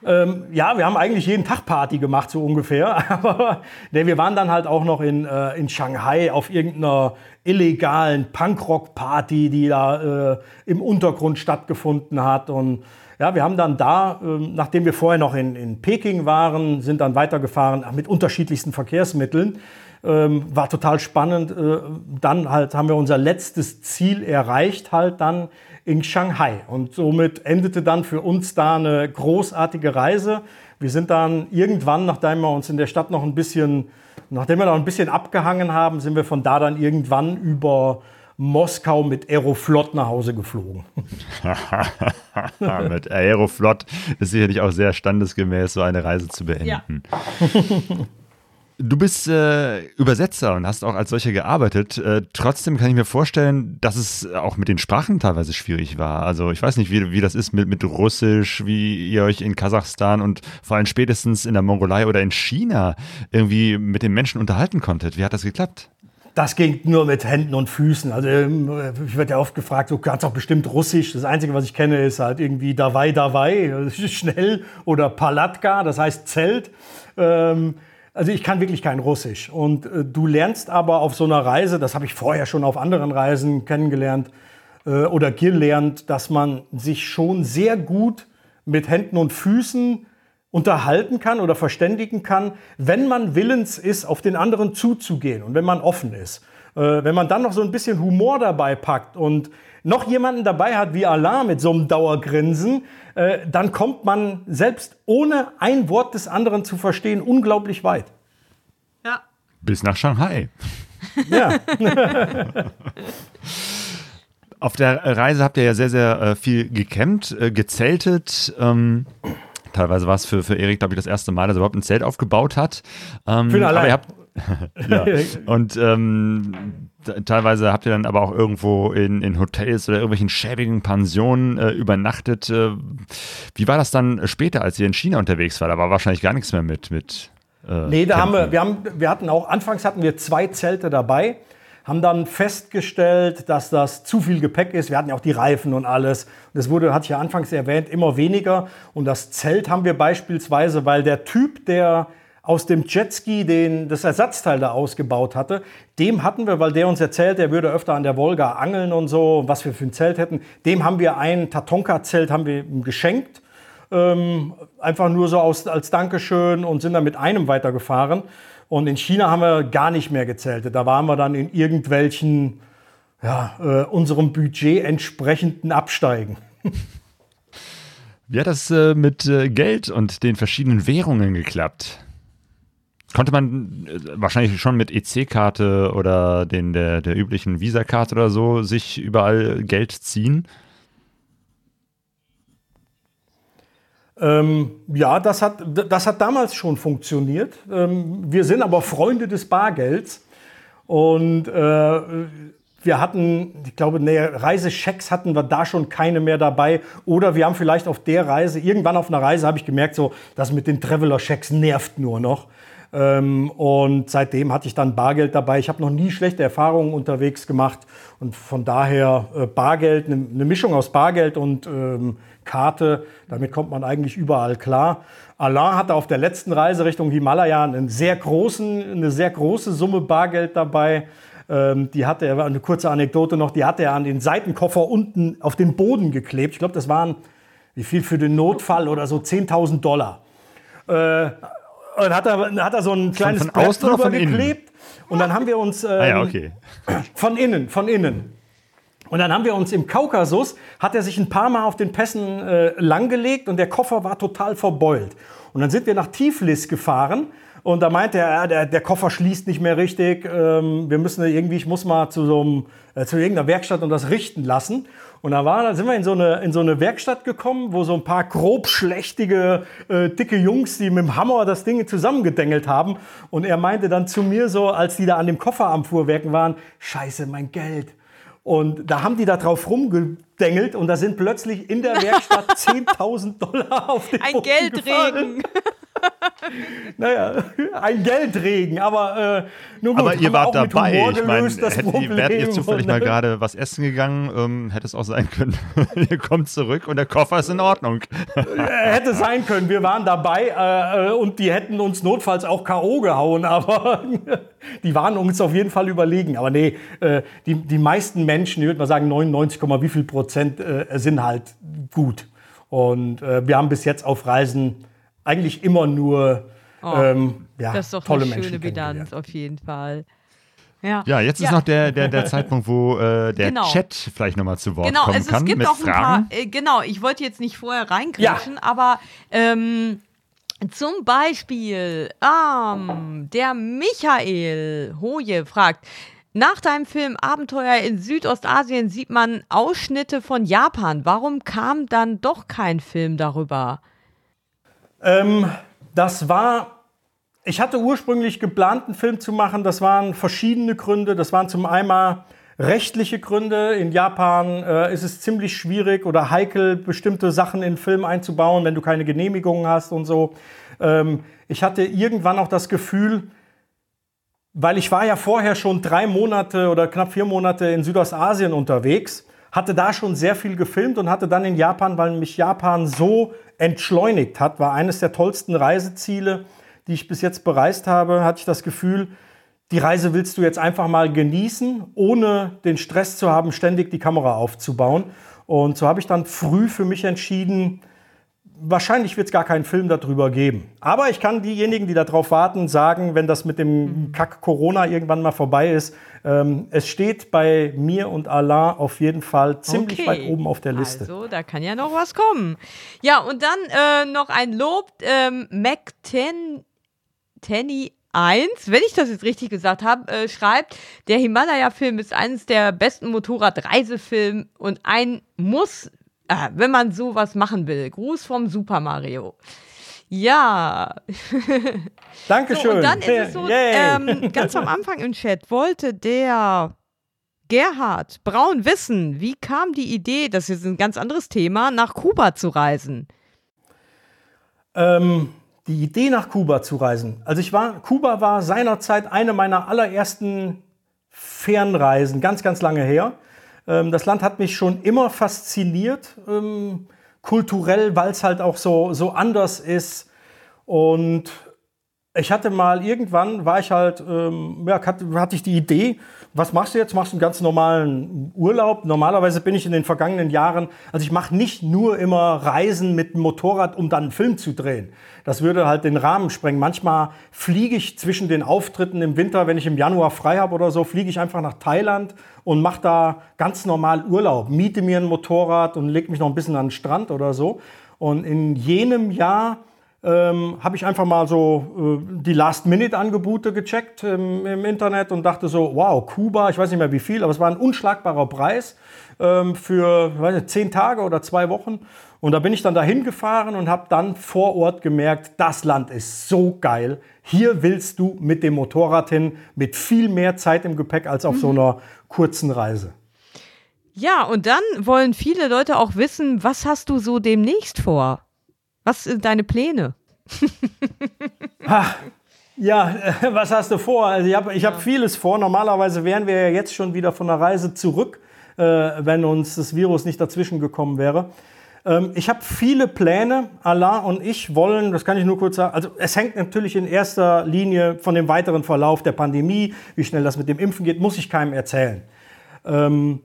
Ähm, ja, wir haben eigentlich jeden Tag Party gemacht, so ungefähr. Aber nee, wir waren dann halt auch noch in, äh, in Shanghai auf irgendeiner illegalen Punkrock-Party, die da äh, im Untergrund stattgefunden hat. Und ja, wir haben dann da, äh, nachdem wir vorher noch in, in Peking waren, sind dann weitergefahren mit unterschiedlichsten Verkehrsmitteln. Ähm, war total spannend. Äh, dann halt haben wir unser letztes Ziel erreicht, halt dann in Shanghai. Und somit endete dann für uns da eine großartige Reise. Wir sind dann irgendwann, nachdem wir uns in der Stadt noch ein bisschen, nachdem wir noch ein bisschen abgehangen haben, sind wir von da dann irgendwann über Moskau mit Aeroflot nach Hause geflogen. mit Aeroflot ist sicherlich auch sehr standesgemäß, so eine Reise zu beenden. Ja. Du bist äh, Übersetzer und hast auch als solcher gearbeitet. Äh, trotzdem kann ich mir vorstellen, dass es auch mit den Sprachen teilweise schwierig war. Also ich weiß nicht, wie, wie das ist mit, mit Russisch, wie ihr euch in Kasachstan und vor allem spätestens in der Mongolei oder in China irgendwie mit den Menschen unterhalten konntet. Wie hat das geklappt? Das ging nur mit Händen und Füßen. Also ähm, ich werde ja oft gefragt, du kannst auch bestimmt Russisch. Das Einzige, was ich kenne, ist halt irgendwie Davai Davai, schnell oder Palatka, das heißt Zelt. Ähm, also ich kann wirklich kein Russisch. Und äh, du lernst aber auf so einer Reise, das habe ich vorher schon auf anderen Reisen kennengelernt äh, oder gelernt, dass man sich schon sehr gut mit Händen und Füßen unterhalten kann oder verständigen kann, wenn man willens ist, auf den anderen zuzugehen und wenn man offen ist. Äh, wenn man dann noch so ein bisschen Humor dabei packt und noch jemanden dabei hat wie Allah mit so einem Dauergrinsen, äh, dann kommt man selbst ohne ein Wort des anderen zu verstehen unglaublich weit. Ja. Bis nach Shanghai. Ja. Auf der Reise habt ihr ja sehr, sehr äh, viel gecampt, äh, gezeltet. Ähm, teilweise war es für, für Erik, glaube ich, das erste Mal, dass er überhaupt ein Zelt aufgebaut hat. Ähm, für aber ihr habt, ja. Und ähm, teilweise habt ihr dann aber auch irgendwo in, in Hotels oder irgendwelchen schäbigen Pensionen äh, übernachtet. Äh, wie war das dann später, als ihr in China unterwegs war? Da war wahrscheinlich gar nichts mehr mit. mit äh, nee, da haben wir, wir, haben, wir hatten auch, anfangs hatten wir zwei Zelte dabei, haben dann festgestellt, dass das zu viel Gepäck ist. Wir hatten ja auch die Reifen und alles. Das wurde, hatte ich ja anfangs erwähnt, immer weniger. Und das Zelt haben wir beispielsweise, weil der Typ, der aus dem Jetski den, das Ersatzteil da ausgebaut hatte. Dem hatten wir, weil der uns erzählt, er würde öfter an der Wolga angeln und so, was wir für ein Zelt hätten. Dem haben wir ein Tatonka-Zelt haben wir geschenkt. Ähm, einfach nur so aus, als Dankeschön und sind dann mit einem weitergefahren. Und in China haben wir gar nicht mehr gezeltet. Da waren wir dann in irgendwelchen, ja, äh, unserem Budget entsprechenden Absteigen. Wie hat das äh, mit äh, Geld und den verschiedenen Währungen geklappt? Konnte man äh, wahrscheinlich schon mit EC-Karte oder den, der, der üblichen Visa-Karte oder so sich überall Geld ziehen? Ähm, ja, das hat, das hat damals schon funktioniert. Ähm, wir sind aber Freunde des Bargelds. Und äh, wir hatten, ich glaube, nee, Reisechecks hatten wir da schon keine mehr dabei. Oder wir haben vielleicht auf der Reise, irgendwann auf einer Reise habe ich gemerkt, so, das mit den Traveler-Checks nervt nur noch. Ähm, und seitdem hatte ich dann Bargeld dabei. Ich habe noch nie schlechte Erfahrungen unterwegs gemacht. Und von daher äh, Bargeld, eine ne Mischung aus Bargeld und ähm, Karte. Damit kommt man eigentlich überall klar. Alain hatte auf der letzten Reise Richtung Himalaya einen sehr großen, eine sehr große Summe Bargeld dabei. Ähm, die hatte er, eine kurze Anekdote noch, die hatte er an den Seitenkoffer unten auf den Boden geklebt. Ich glaube, das waren, wie viel für den Notfall oder so, 10.000 Dollar. Äh, und hat er, hat er so ein kleines von, von Brett drüber geklebt. Und dann haben wir uns ähm, ah ja, okay. von innen, von innen. Und dann haben wir uns im Kaukasus, hat er sich ein paar Mal auf den Pässen äh, langgelegt und der Koffer war total verbeult. Und dann sind wir nach Tiflis gefahren und da meinte er, der, der Koffer schließt nicht mehr richtig. Ähm, wir müssen irgendwie, ich muss mal zu so einem, äh, zu irgendeiner Werkstatt und das richten lassen. Und da, war, da sind wir in so, eine, in so eine Werkstatt gekommen, wo so ein paar grobschlächtige, äh, dicke Jungs, die mit dem Hammer das Ding zusammengedengelt haben. Und er meinte dann zu mir so, als die da an dem Koffer am Fuhrwerken waren, scheiße, mein Geld. Und da haben die da drauf rumgedengelt und da sind plötzlich in der Werkstatt 10.000 Dollar auf den Ein Boden Geldregen. Naja, ein Geldregen, aber äh, nur gut, Aber ihr wart dabei. Ich meine, wärt ihr zufällig mal gerade was essen gegangen, ähm, hätte es auch sein können. ihr kommt zurück und der Koffer ist in Ordnung. Hätte sein können, wir waren dabei äh, äh, und die hätten uns notfalls auch K.O. gehauen, aber die waren uns auf jeden Fall überlegen. Aber nee, äh, die, die meisten Menschen, ich würde mal sagen 99, wie viel Prozent äh, sind halt gut. Und äh, wir haben bis jetzt auf Reisen eigentlich immer nur Oh, ähm, ja, das ist doch tolle eine schöne Menschen Bilanz, kennengelernt. auf jeden Fall. Ja, Ja, jetzt ist noch der, der, der Zeitpunkt, wo äh, der Genau. Chat vielleicht nochmal zu Wort Genau, kommen also kann es gibt mit auch ein Fragen. paar, äh, genau, ich wollte jetzt nicht vorher reingreifen, aber ähm, zum Beispiel ähm, der Michael Hoje fragt, nach deinem Film Abenteuer in Südostasien sieht man Ausschnitte von Japan. Warum kam dann doch kein Film darüber? Ähm, das war, ich hatte ursprünglich geplant, einen Film zu machen. Das waren verschiedene Gründe. Das waren zum einen rechtliche Gründe. In Japan äh, ist es ziemlich schwierig oder heikel, bestimmte Sachen in den Film einzubauen, wenn du keine Genehmigungen hast und so. Ähm, ich hatte irgendwann auch das Gefühl, weil ich war ja vorher schon drei Monate oder knapp vier Monate in Südostasien unterwegs, hatte da schon sehr viel gefilmt und hatte dann in Japan, weil mich Japan so entschleunigt hat, war eines der tollsten Reiseziele, die ich bis jetzt bereist habe, hatte ich das Gefühl, die Reise willst du jetzt einfach mal genießen, ohne den Stress zu haben, ständig die Kamera aufzubauen. Und so habe ich dann früh für mich entschieden, wahrscheinlich wird es gar keinen Film darüber geben. Aber ich kann diejenigen, die darauf warten, sagen, wenn das mit dem Kack Corona irgendwann mal vorbei ist, ähm, es steht bei mir und Alain auf jeden Fall ziemlich Okay. weit oben auf der Liste. Also, da kann ja noch was kommen. Ja, und dann äh, noch ein Lob. Ähm, McTenny 1, wenn ich das jetzt richtig gesagt habe, äh, schreibt, der Himalaya-Film ist eines der besten Motorradreisefilme und ein Muss, äh, wenn man sowas machen will. Gruß vom Super Mario. Ja, Dankeschön. so, und dann ist es so, ähm, ganz am Anfang im Chat wollte der Gerhard Braun wissen, wie kam die Idee, das ist ein ganz anderes Thema, nach Kuba zu reisen? Ähm, die Idee nach Kuba zu reisen. Also ich war, Kuba war seinerzeit eine meiner allerersten Fernreisen, ganz, ganz lange her. Ähm, das Land hat mich schon immer fasziniert, ähm, kulturell, weil es halt auch so, so anders ist. Und ich hatte mal irgendwann, war ich halt, ähm, ja, hatte, hatte ich die Idee, was machst du jetzt? Machst du einen ganz normalen Urlaub? Normalerweise bin ich in den vergangenen Jahren, also ich mache nicht nur immer Reisen mit dem Motorrad, um dann einen Film zu drehen. Das würde halt den Rahmen sprengen. Manchmal fliege ich zwischen den Auftritten im Winter, wenn ich im Januar frei habe oder so, fliege ich einfach nach Thailand und mache da ganz normal Urlaub. Miete mir ein Motorrad und lege mich noch ein bisschen an den Strand oder so. Und in jenem Jahr ähm, habe ich einfach mal so äh, die Last-Minute-Angebote gecheckt ähm, im Internet und dachte so, wow, Kuba, ich weiß nicht mehr wie viel, aber es war ein unschlagbarer Preis ähm, für weiß nicht, zehn Tage oder zwei Wochen. Und da bin ich dann dahin gefahren und habe dann vor Ort gemerkt, das Land ist so geil. Hier willst du mit dem Motorrad hin, mit viel mehr Zeit im Gepäck als auf mhm. so einer kurzen Reise. Ja, und dann wollen viele Leute auch wissen, was hast du so demnächst vor? Was sind deine Pläne? Ach, ja, was hast du vor? Also ich habe ich hab vieles vor. Normalerweise wären wir ja jetzt schon wieder von der Reise zurück, äh, wenn uns das Virus nicht dazwischen gekommen wäre. Ähm, ich habe viele Pläne. Allah und ich wollen, das kann ich nur kurz sagen, also es hängt natürlich in erster Linie von dem weiteren Verlauf der Pandemie, wie schnell das mit dem Impfen geht, muss ich keinem erzählen. Ähm,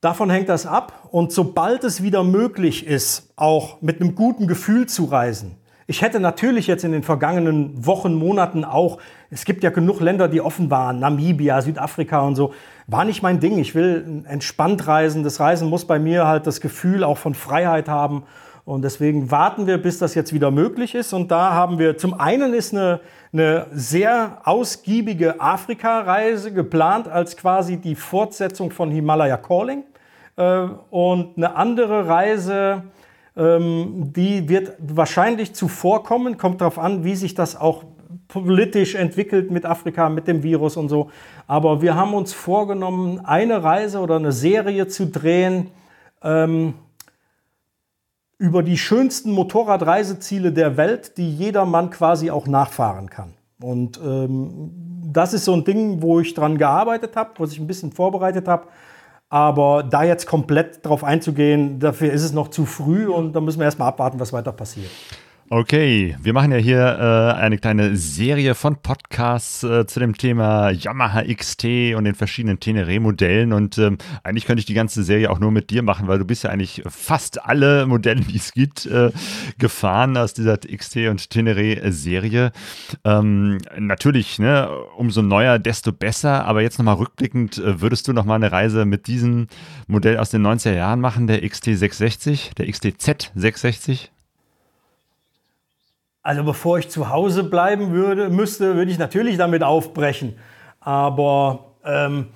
Davon hängt das ab. Und sobald es wieder möglich ist, auch mit einem guten Gefühl zu reisen, ich hätte natürlich jetzt in den vergangenen Wochen, Monaten auch, es gibt ja genug Länder, die offen waren, Namibia, Südafrika und so, war nicht mein Ding. Ich will entspannt reisen. Das Reisen muss bei mir halt das Gefühl auch von Freiheit haben. Und deswegen warten wir, bis das jetzt wieder möglich ist. Und da haben wir zum einen ist eine, eine sehr ausgiebige Afrika-Reise geplant als quasi die Fortsetzung von Himalaya Calling. Äh, und eine andere Reise, ähm, die wird wahrscheinlich zuvorkommen, kommt darauf an, wie sich das auch politisch entwickelt mit Afrika, mit dem Virus und so. Aber wir haben uns vorgenommen, eine Reise oder eine Serie zu drehen, ähm, über die schönsten Motorradreiseziele der Welt, die jedermann quasi auch nachfahren kann. Und ähm, das ist so ein Ding, wo ich dran gearbeitet habe, wo ich ein bisschen vorbereitet habe. Aber da jetzt komplett drauf einzugehen, dafür ist es noch zu früh und da müssen wir erstmal abwarten, was weiter passiert. Okay, wir machen ja hier äh, eine kleine Serie von Podcasts äh, zu dem Thema Yamaha XT und den verschiedenen Teneré-Modellen und ähm, eigentlich könnte ich die ganze Serie auch nur mit dir machen, weil du bist ja eigentlich fast alle Modelle, die es gibt, äh, gefahren aus dieser XT und Teneré-Serie. Ähm, natürlich, ne, umso neuer, desto besser, aber jetzt nochmal rückblickend, äh, würdest du nochmal eine Reise mit diesem Modell aus den 90er Jahren machen, der XT660, der XTZ 660? Also bevor ich zu Hause bleiben würde, müsste, würde ich natürlich damit aufbrechen. Aber ähm,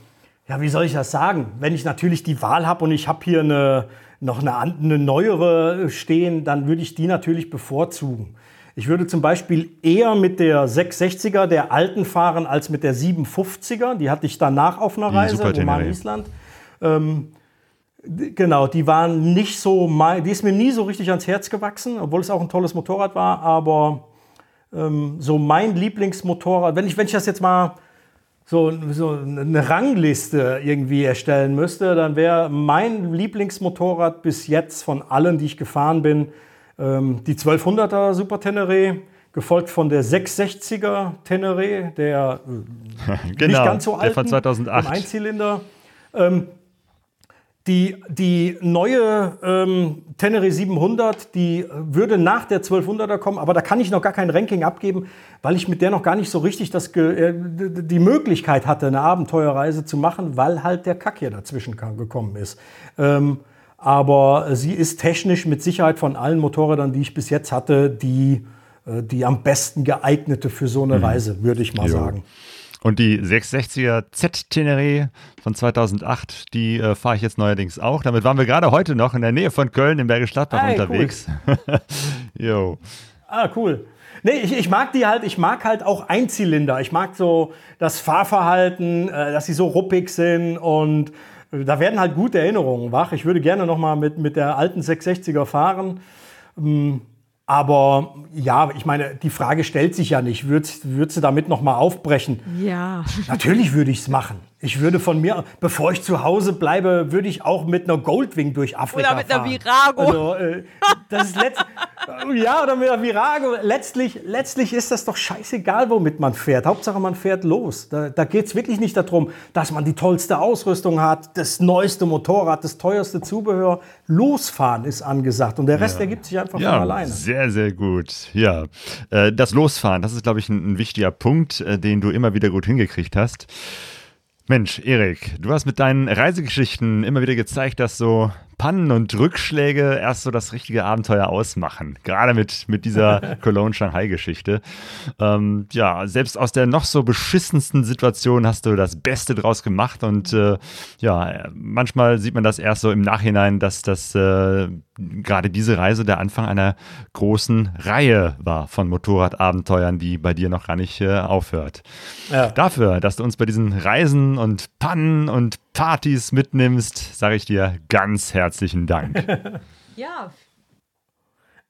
ja, wie soll ich das sagen? Wenn ich natürlich die Wahl habe und ich habe hier eine, noch eine, eine neuere stehen, dann würde ich die natürlich bevorzugen. Ich würde zum Beispiel eher mit der 660er der alten fahren als mit der 750er. Die hatte ich danach auf einer Reise, Roman Island. Ähm, Genau, die waren nicht so, die ist mir nie so richtig ans Herz gewachsen, obwohl es auch ein tolles Motorrad war, aber ähm, so mein Lieblingsmotorrad, wenn ich, wenn ich das jetzt mal so, so eine Rangliste irgendwie erstellen müsste, dann wäre mein Lieblingsmotorrad bis jetzt von allen, die ich gefahren bin, ähm, die 1200er Super Tenere, gefolgt von der 660er Tenere, der äh, genau, nicht ganz so alt, der von 2008. Einzylinder. Ähm, die, die neue ähm, Tenere 700, die würde nach der 1200er kommen, aber da kann ich noch gar kein Ranking abgeben, weil ich mit der noch gar nicht so richtig das äh, die Möglichkeit hatte, eine Abenteuerreise zu machen, weil halt der Kack hier dazwischen gekommen ist. Ähm, aber sie ist technisch mit Sicherheit von allen Motorrädern, die ich bis jetzt hatte, die, äh, die am besten geeignete für so eine mhm. Reise, würde ich mal jo. sagen. Und die 660er Z Teneré von 2008, die äh, fahre ich jetzt neuerdings auch. Damit waren wir gerade heute noch in der Nähe von Köln im Bergisch Gladbach hey, unterwegs. Cool. jo. Ah, cool. Nee, ich, ich mag die halt, ich mag halt auch Einzylinder. Ich mag so das Fahrverhalten, äh, dass sie so ruppig sind und äh, da werden halt gute Erinnerungen wach. Ich würde gerne noch mal mit, mit der alten 660er fahren. Ähm, aber ja, ich meine, die Frage stellt sich ja nicht. Würdest, du damit nochmal aufbrechen? Ja. Natürlich würde ich es machen. Ich würde von mir, bevor ich zu Hause bleibe, würde ich auch mit einer Goldwing durch Afrika Oder mit fahren. einer Virago. Also, äh, das ist letzt, ja, oder mit einer Virago. Letztlich, letztlich ist das doch scheißegal, womit man fährt. Hauptsache, man fährt los. Da, da geht es wirklich nicht darum, dass man die tollste Ausrüstung hat, das neueste Motorrad, das teuerste Zubehör. Losfahren ist angesagt und der Rest ja. ergibt sich einfach ja, von alleine. Sehr, sehr gut. Ja, äh, das Losfahren, das ist, glaube ich, ein, ein wichtiger Punkt, äh, den du immer wieder gut hingekriegt hast. Mensch, Erik, du hast mit deinen Reisegeschichten immer wieder gezeigt, dass so Pannen und Rückschläge erst so das richtige Abenteuer ausmachen. Gerade mit, mit dieser Cologne-Shanghai-Geschichte. Ähm, ja, selbst aus der noch so beschissensten Situation hast du das Beste draus gemacht und äh, ja, manchmal sieht man das erst so im Nachhinein, dass das äh, gerade diese Reise der Anfang einer großen Reihe war von Motorradabenteuern, die bei dir noch gar nicht äh, aufhört. Ja. Dafür, dass du uns bei diesen Reisen und Pannen und Partys mitnimmst, sage ich dir ganz herzlichen Dank. ja.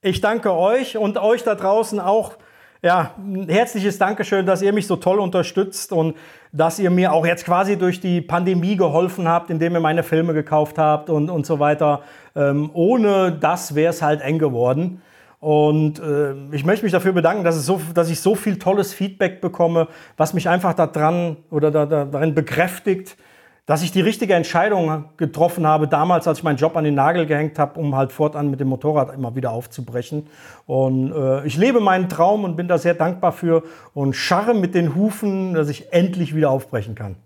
Ich danke euch und euch da draußen auch. Ja, ein herzliches Dankeschön, dass ihr mich so toll unterstützt und dass ihr mir auch jetzt quasi durch die Pandemie geholfen habt, indem ihr meine Filme gekauft habt und, und so weiter. Ähm, ohne das wäre es halt eng geworden. Und äh, ich möchte mich dafür bedanken, dass, so, dass, ich so viel tolles Feedback bekomme, was mich einfach daran oder da, da, darin bekräftigt, dass ich die richtige Entscheidung getroffen habe, damals, als ich meinen Job an den Nagel gehängt habe, um halt fortan mit dem Motorrad immer wieder aufzubrechen. Und äh, ich lebe meinen Traum und bin da sehr dankbar für und scharre mit den Hufen, dass ich endlich wieder aufbrechen kann.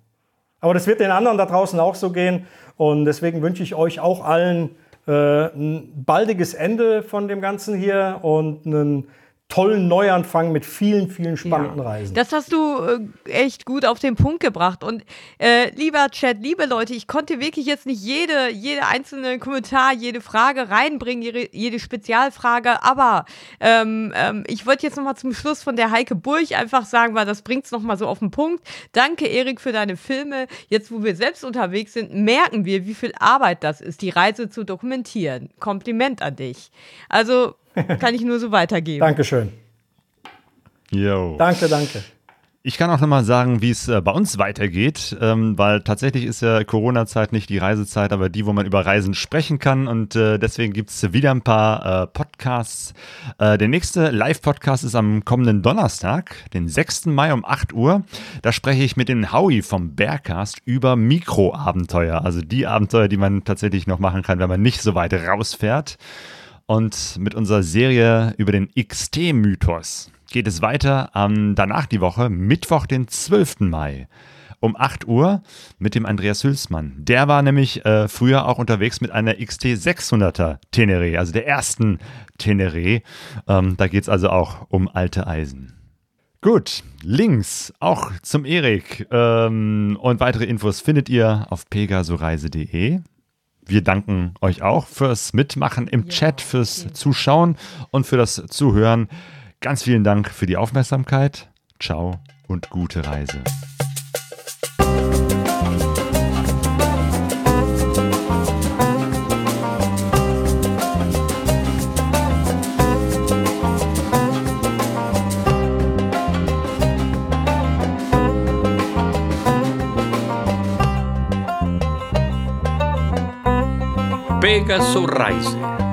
Aber das wird den anderen da draußen auch so gehen. Und deswegen wünsche ich euch auch allen äh, ein baldiges Ende von dem Ganzen hier und einen tollen Neuanfang mit vielen, vielen spannenden ja. Reisen. Das hast du äh, echt gut auf den Punkt gebracht. Und äh, lieber Chat, liebe Leute, ich konnte wirklich jetzt nicht jede, jede einzelne Kommentar, jede Frage reinbringen, jede, jede Spezialfrage. Aber ähm, ähm, ich wollte jetzt nochmal zum Schluss von der Heike Burg einfach sagen, weil das bringt es nochmal so auf den Punkt. Danke, Erik, für deine Filme. Jetzt, wo wir selbst unterwegs sind, merken wir, wie viel Arbeit das ist, die Reise zu dokumentieren. Kompliment an dich. Also kann ich nur so weitergeben. Dankeschön. Jo. Danke, danke. Ich kann auch nochmal sagen, wie es äh, bei uns weitergeht, ähm, weil tatsächlich ist ja Corona-Zeit nicht die Reisezeit, aber die, wo man über Reisen sprechen kann. Und äh, deswegen gibt es wieder ein paar äh, Podcasts. Der nächste Live-Podcast ist am kommenden Donnerstag, den 6. Mai um 8 Uhr. Da spreche ich mit dem Howie vom Bearcast über Mikroabenteuer, also die Abenteuer, die man tatsächlich noch machen kann, wenn man nicht so weit rausfährt. Und mit unserer Serie über den XT-Mythos geht es weiter am danach die Woche, Mittwoch, den 12. Mai um 8 Uhr mit dem Andreas Hülsmann. Der war nämlich äh, früher auch unterwegs mit einer XT 600er Teneré, also der ersten Teneré. Ähm, da geht es also auch um alte Eisen. Gut, Links auch zum Erik ähm, und weitere Infos findet ihr auf pegasoreise.de wir danken euch auch fürs Mitmachen im ja, Chat, fürs okay. Zuschauen und für das Zuhören. Ganz vielen Dank für die Aufmerksamkeit. Ciao und gute Reise. Pegasus Reise.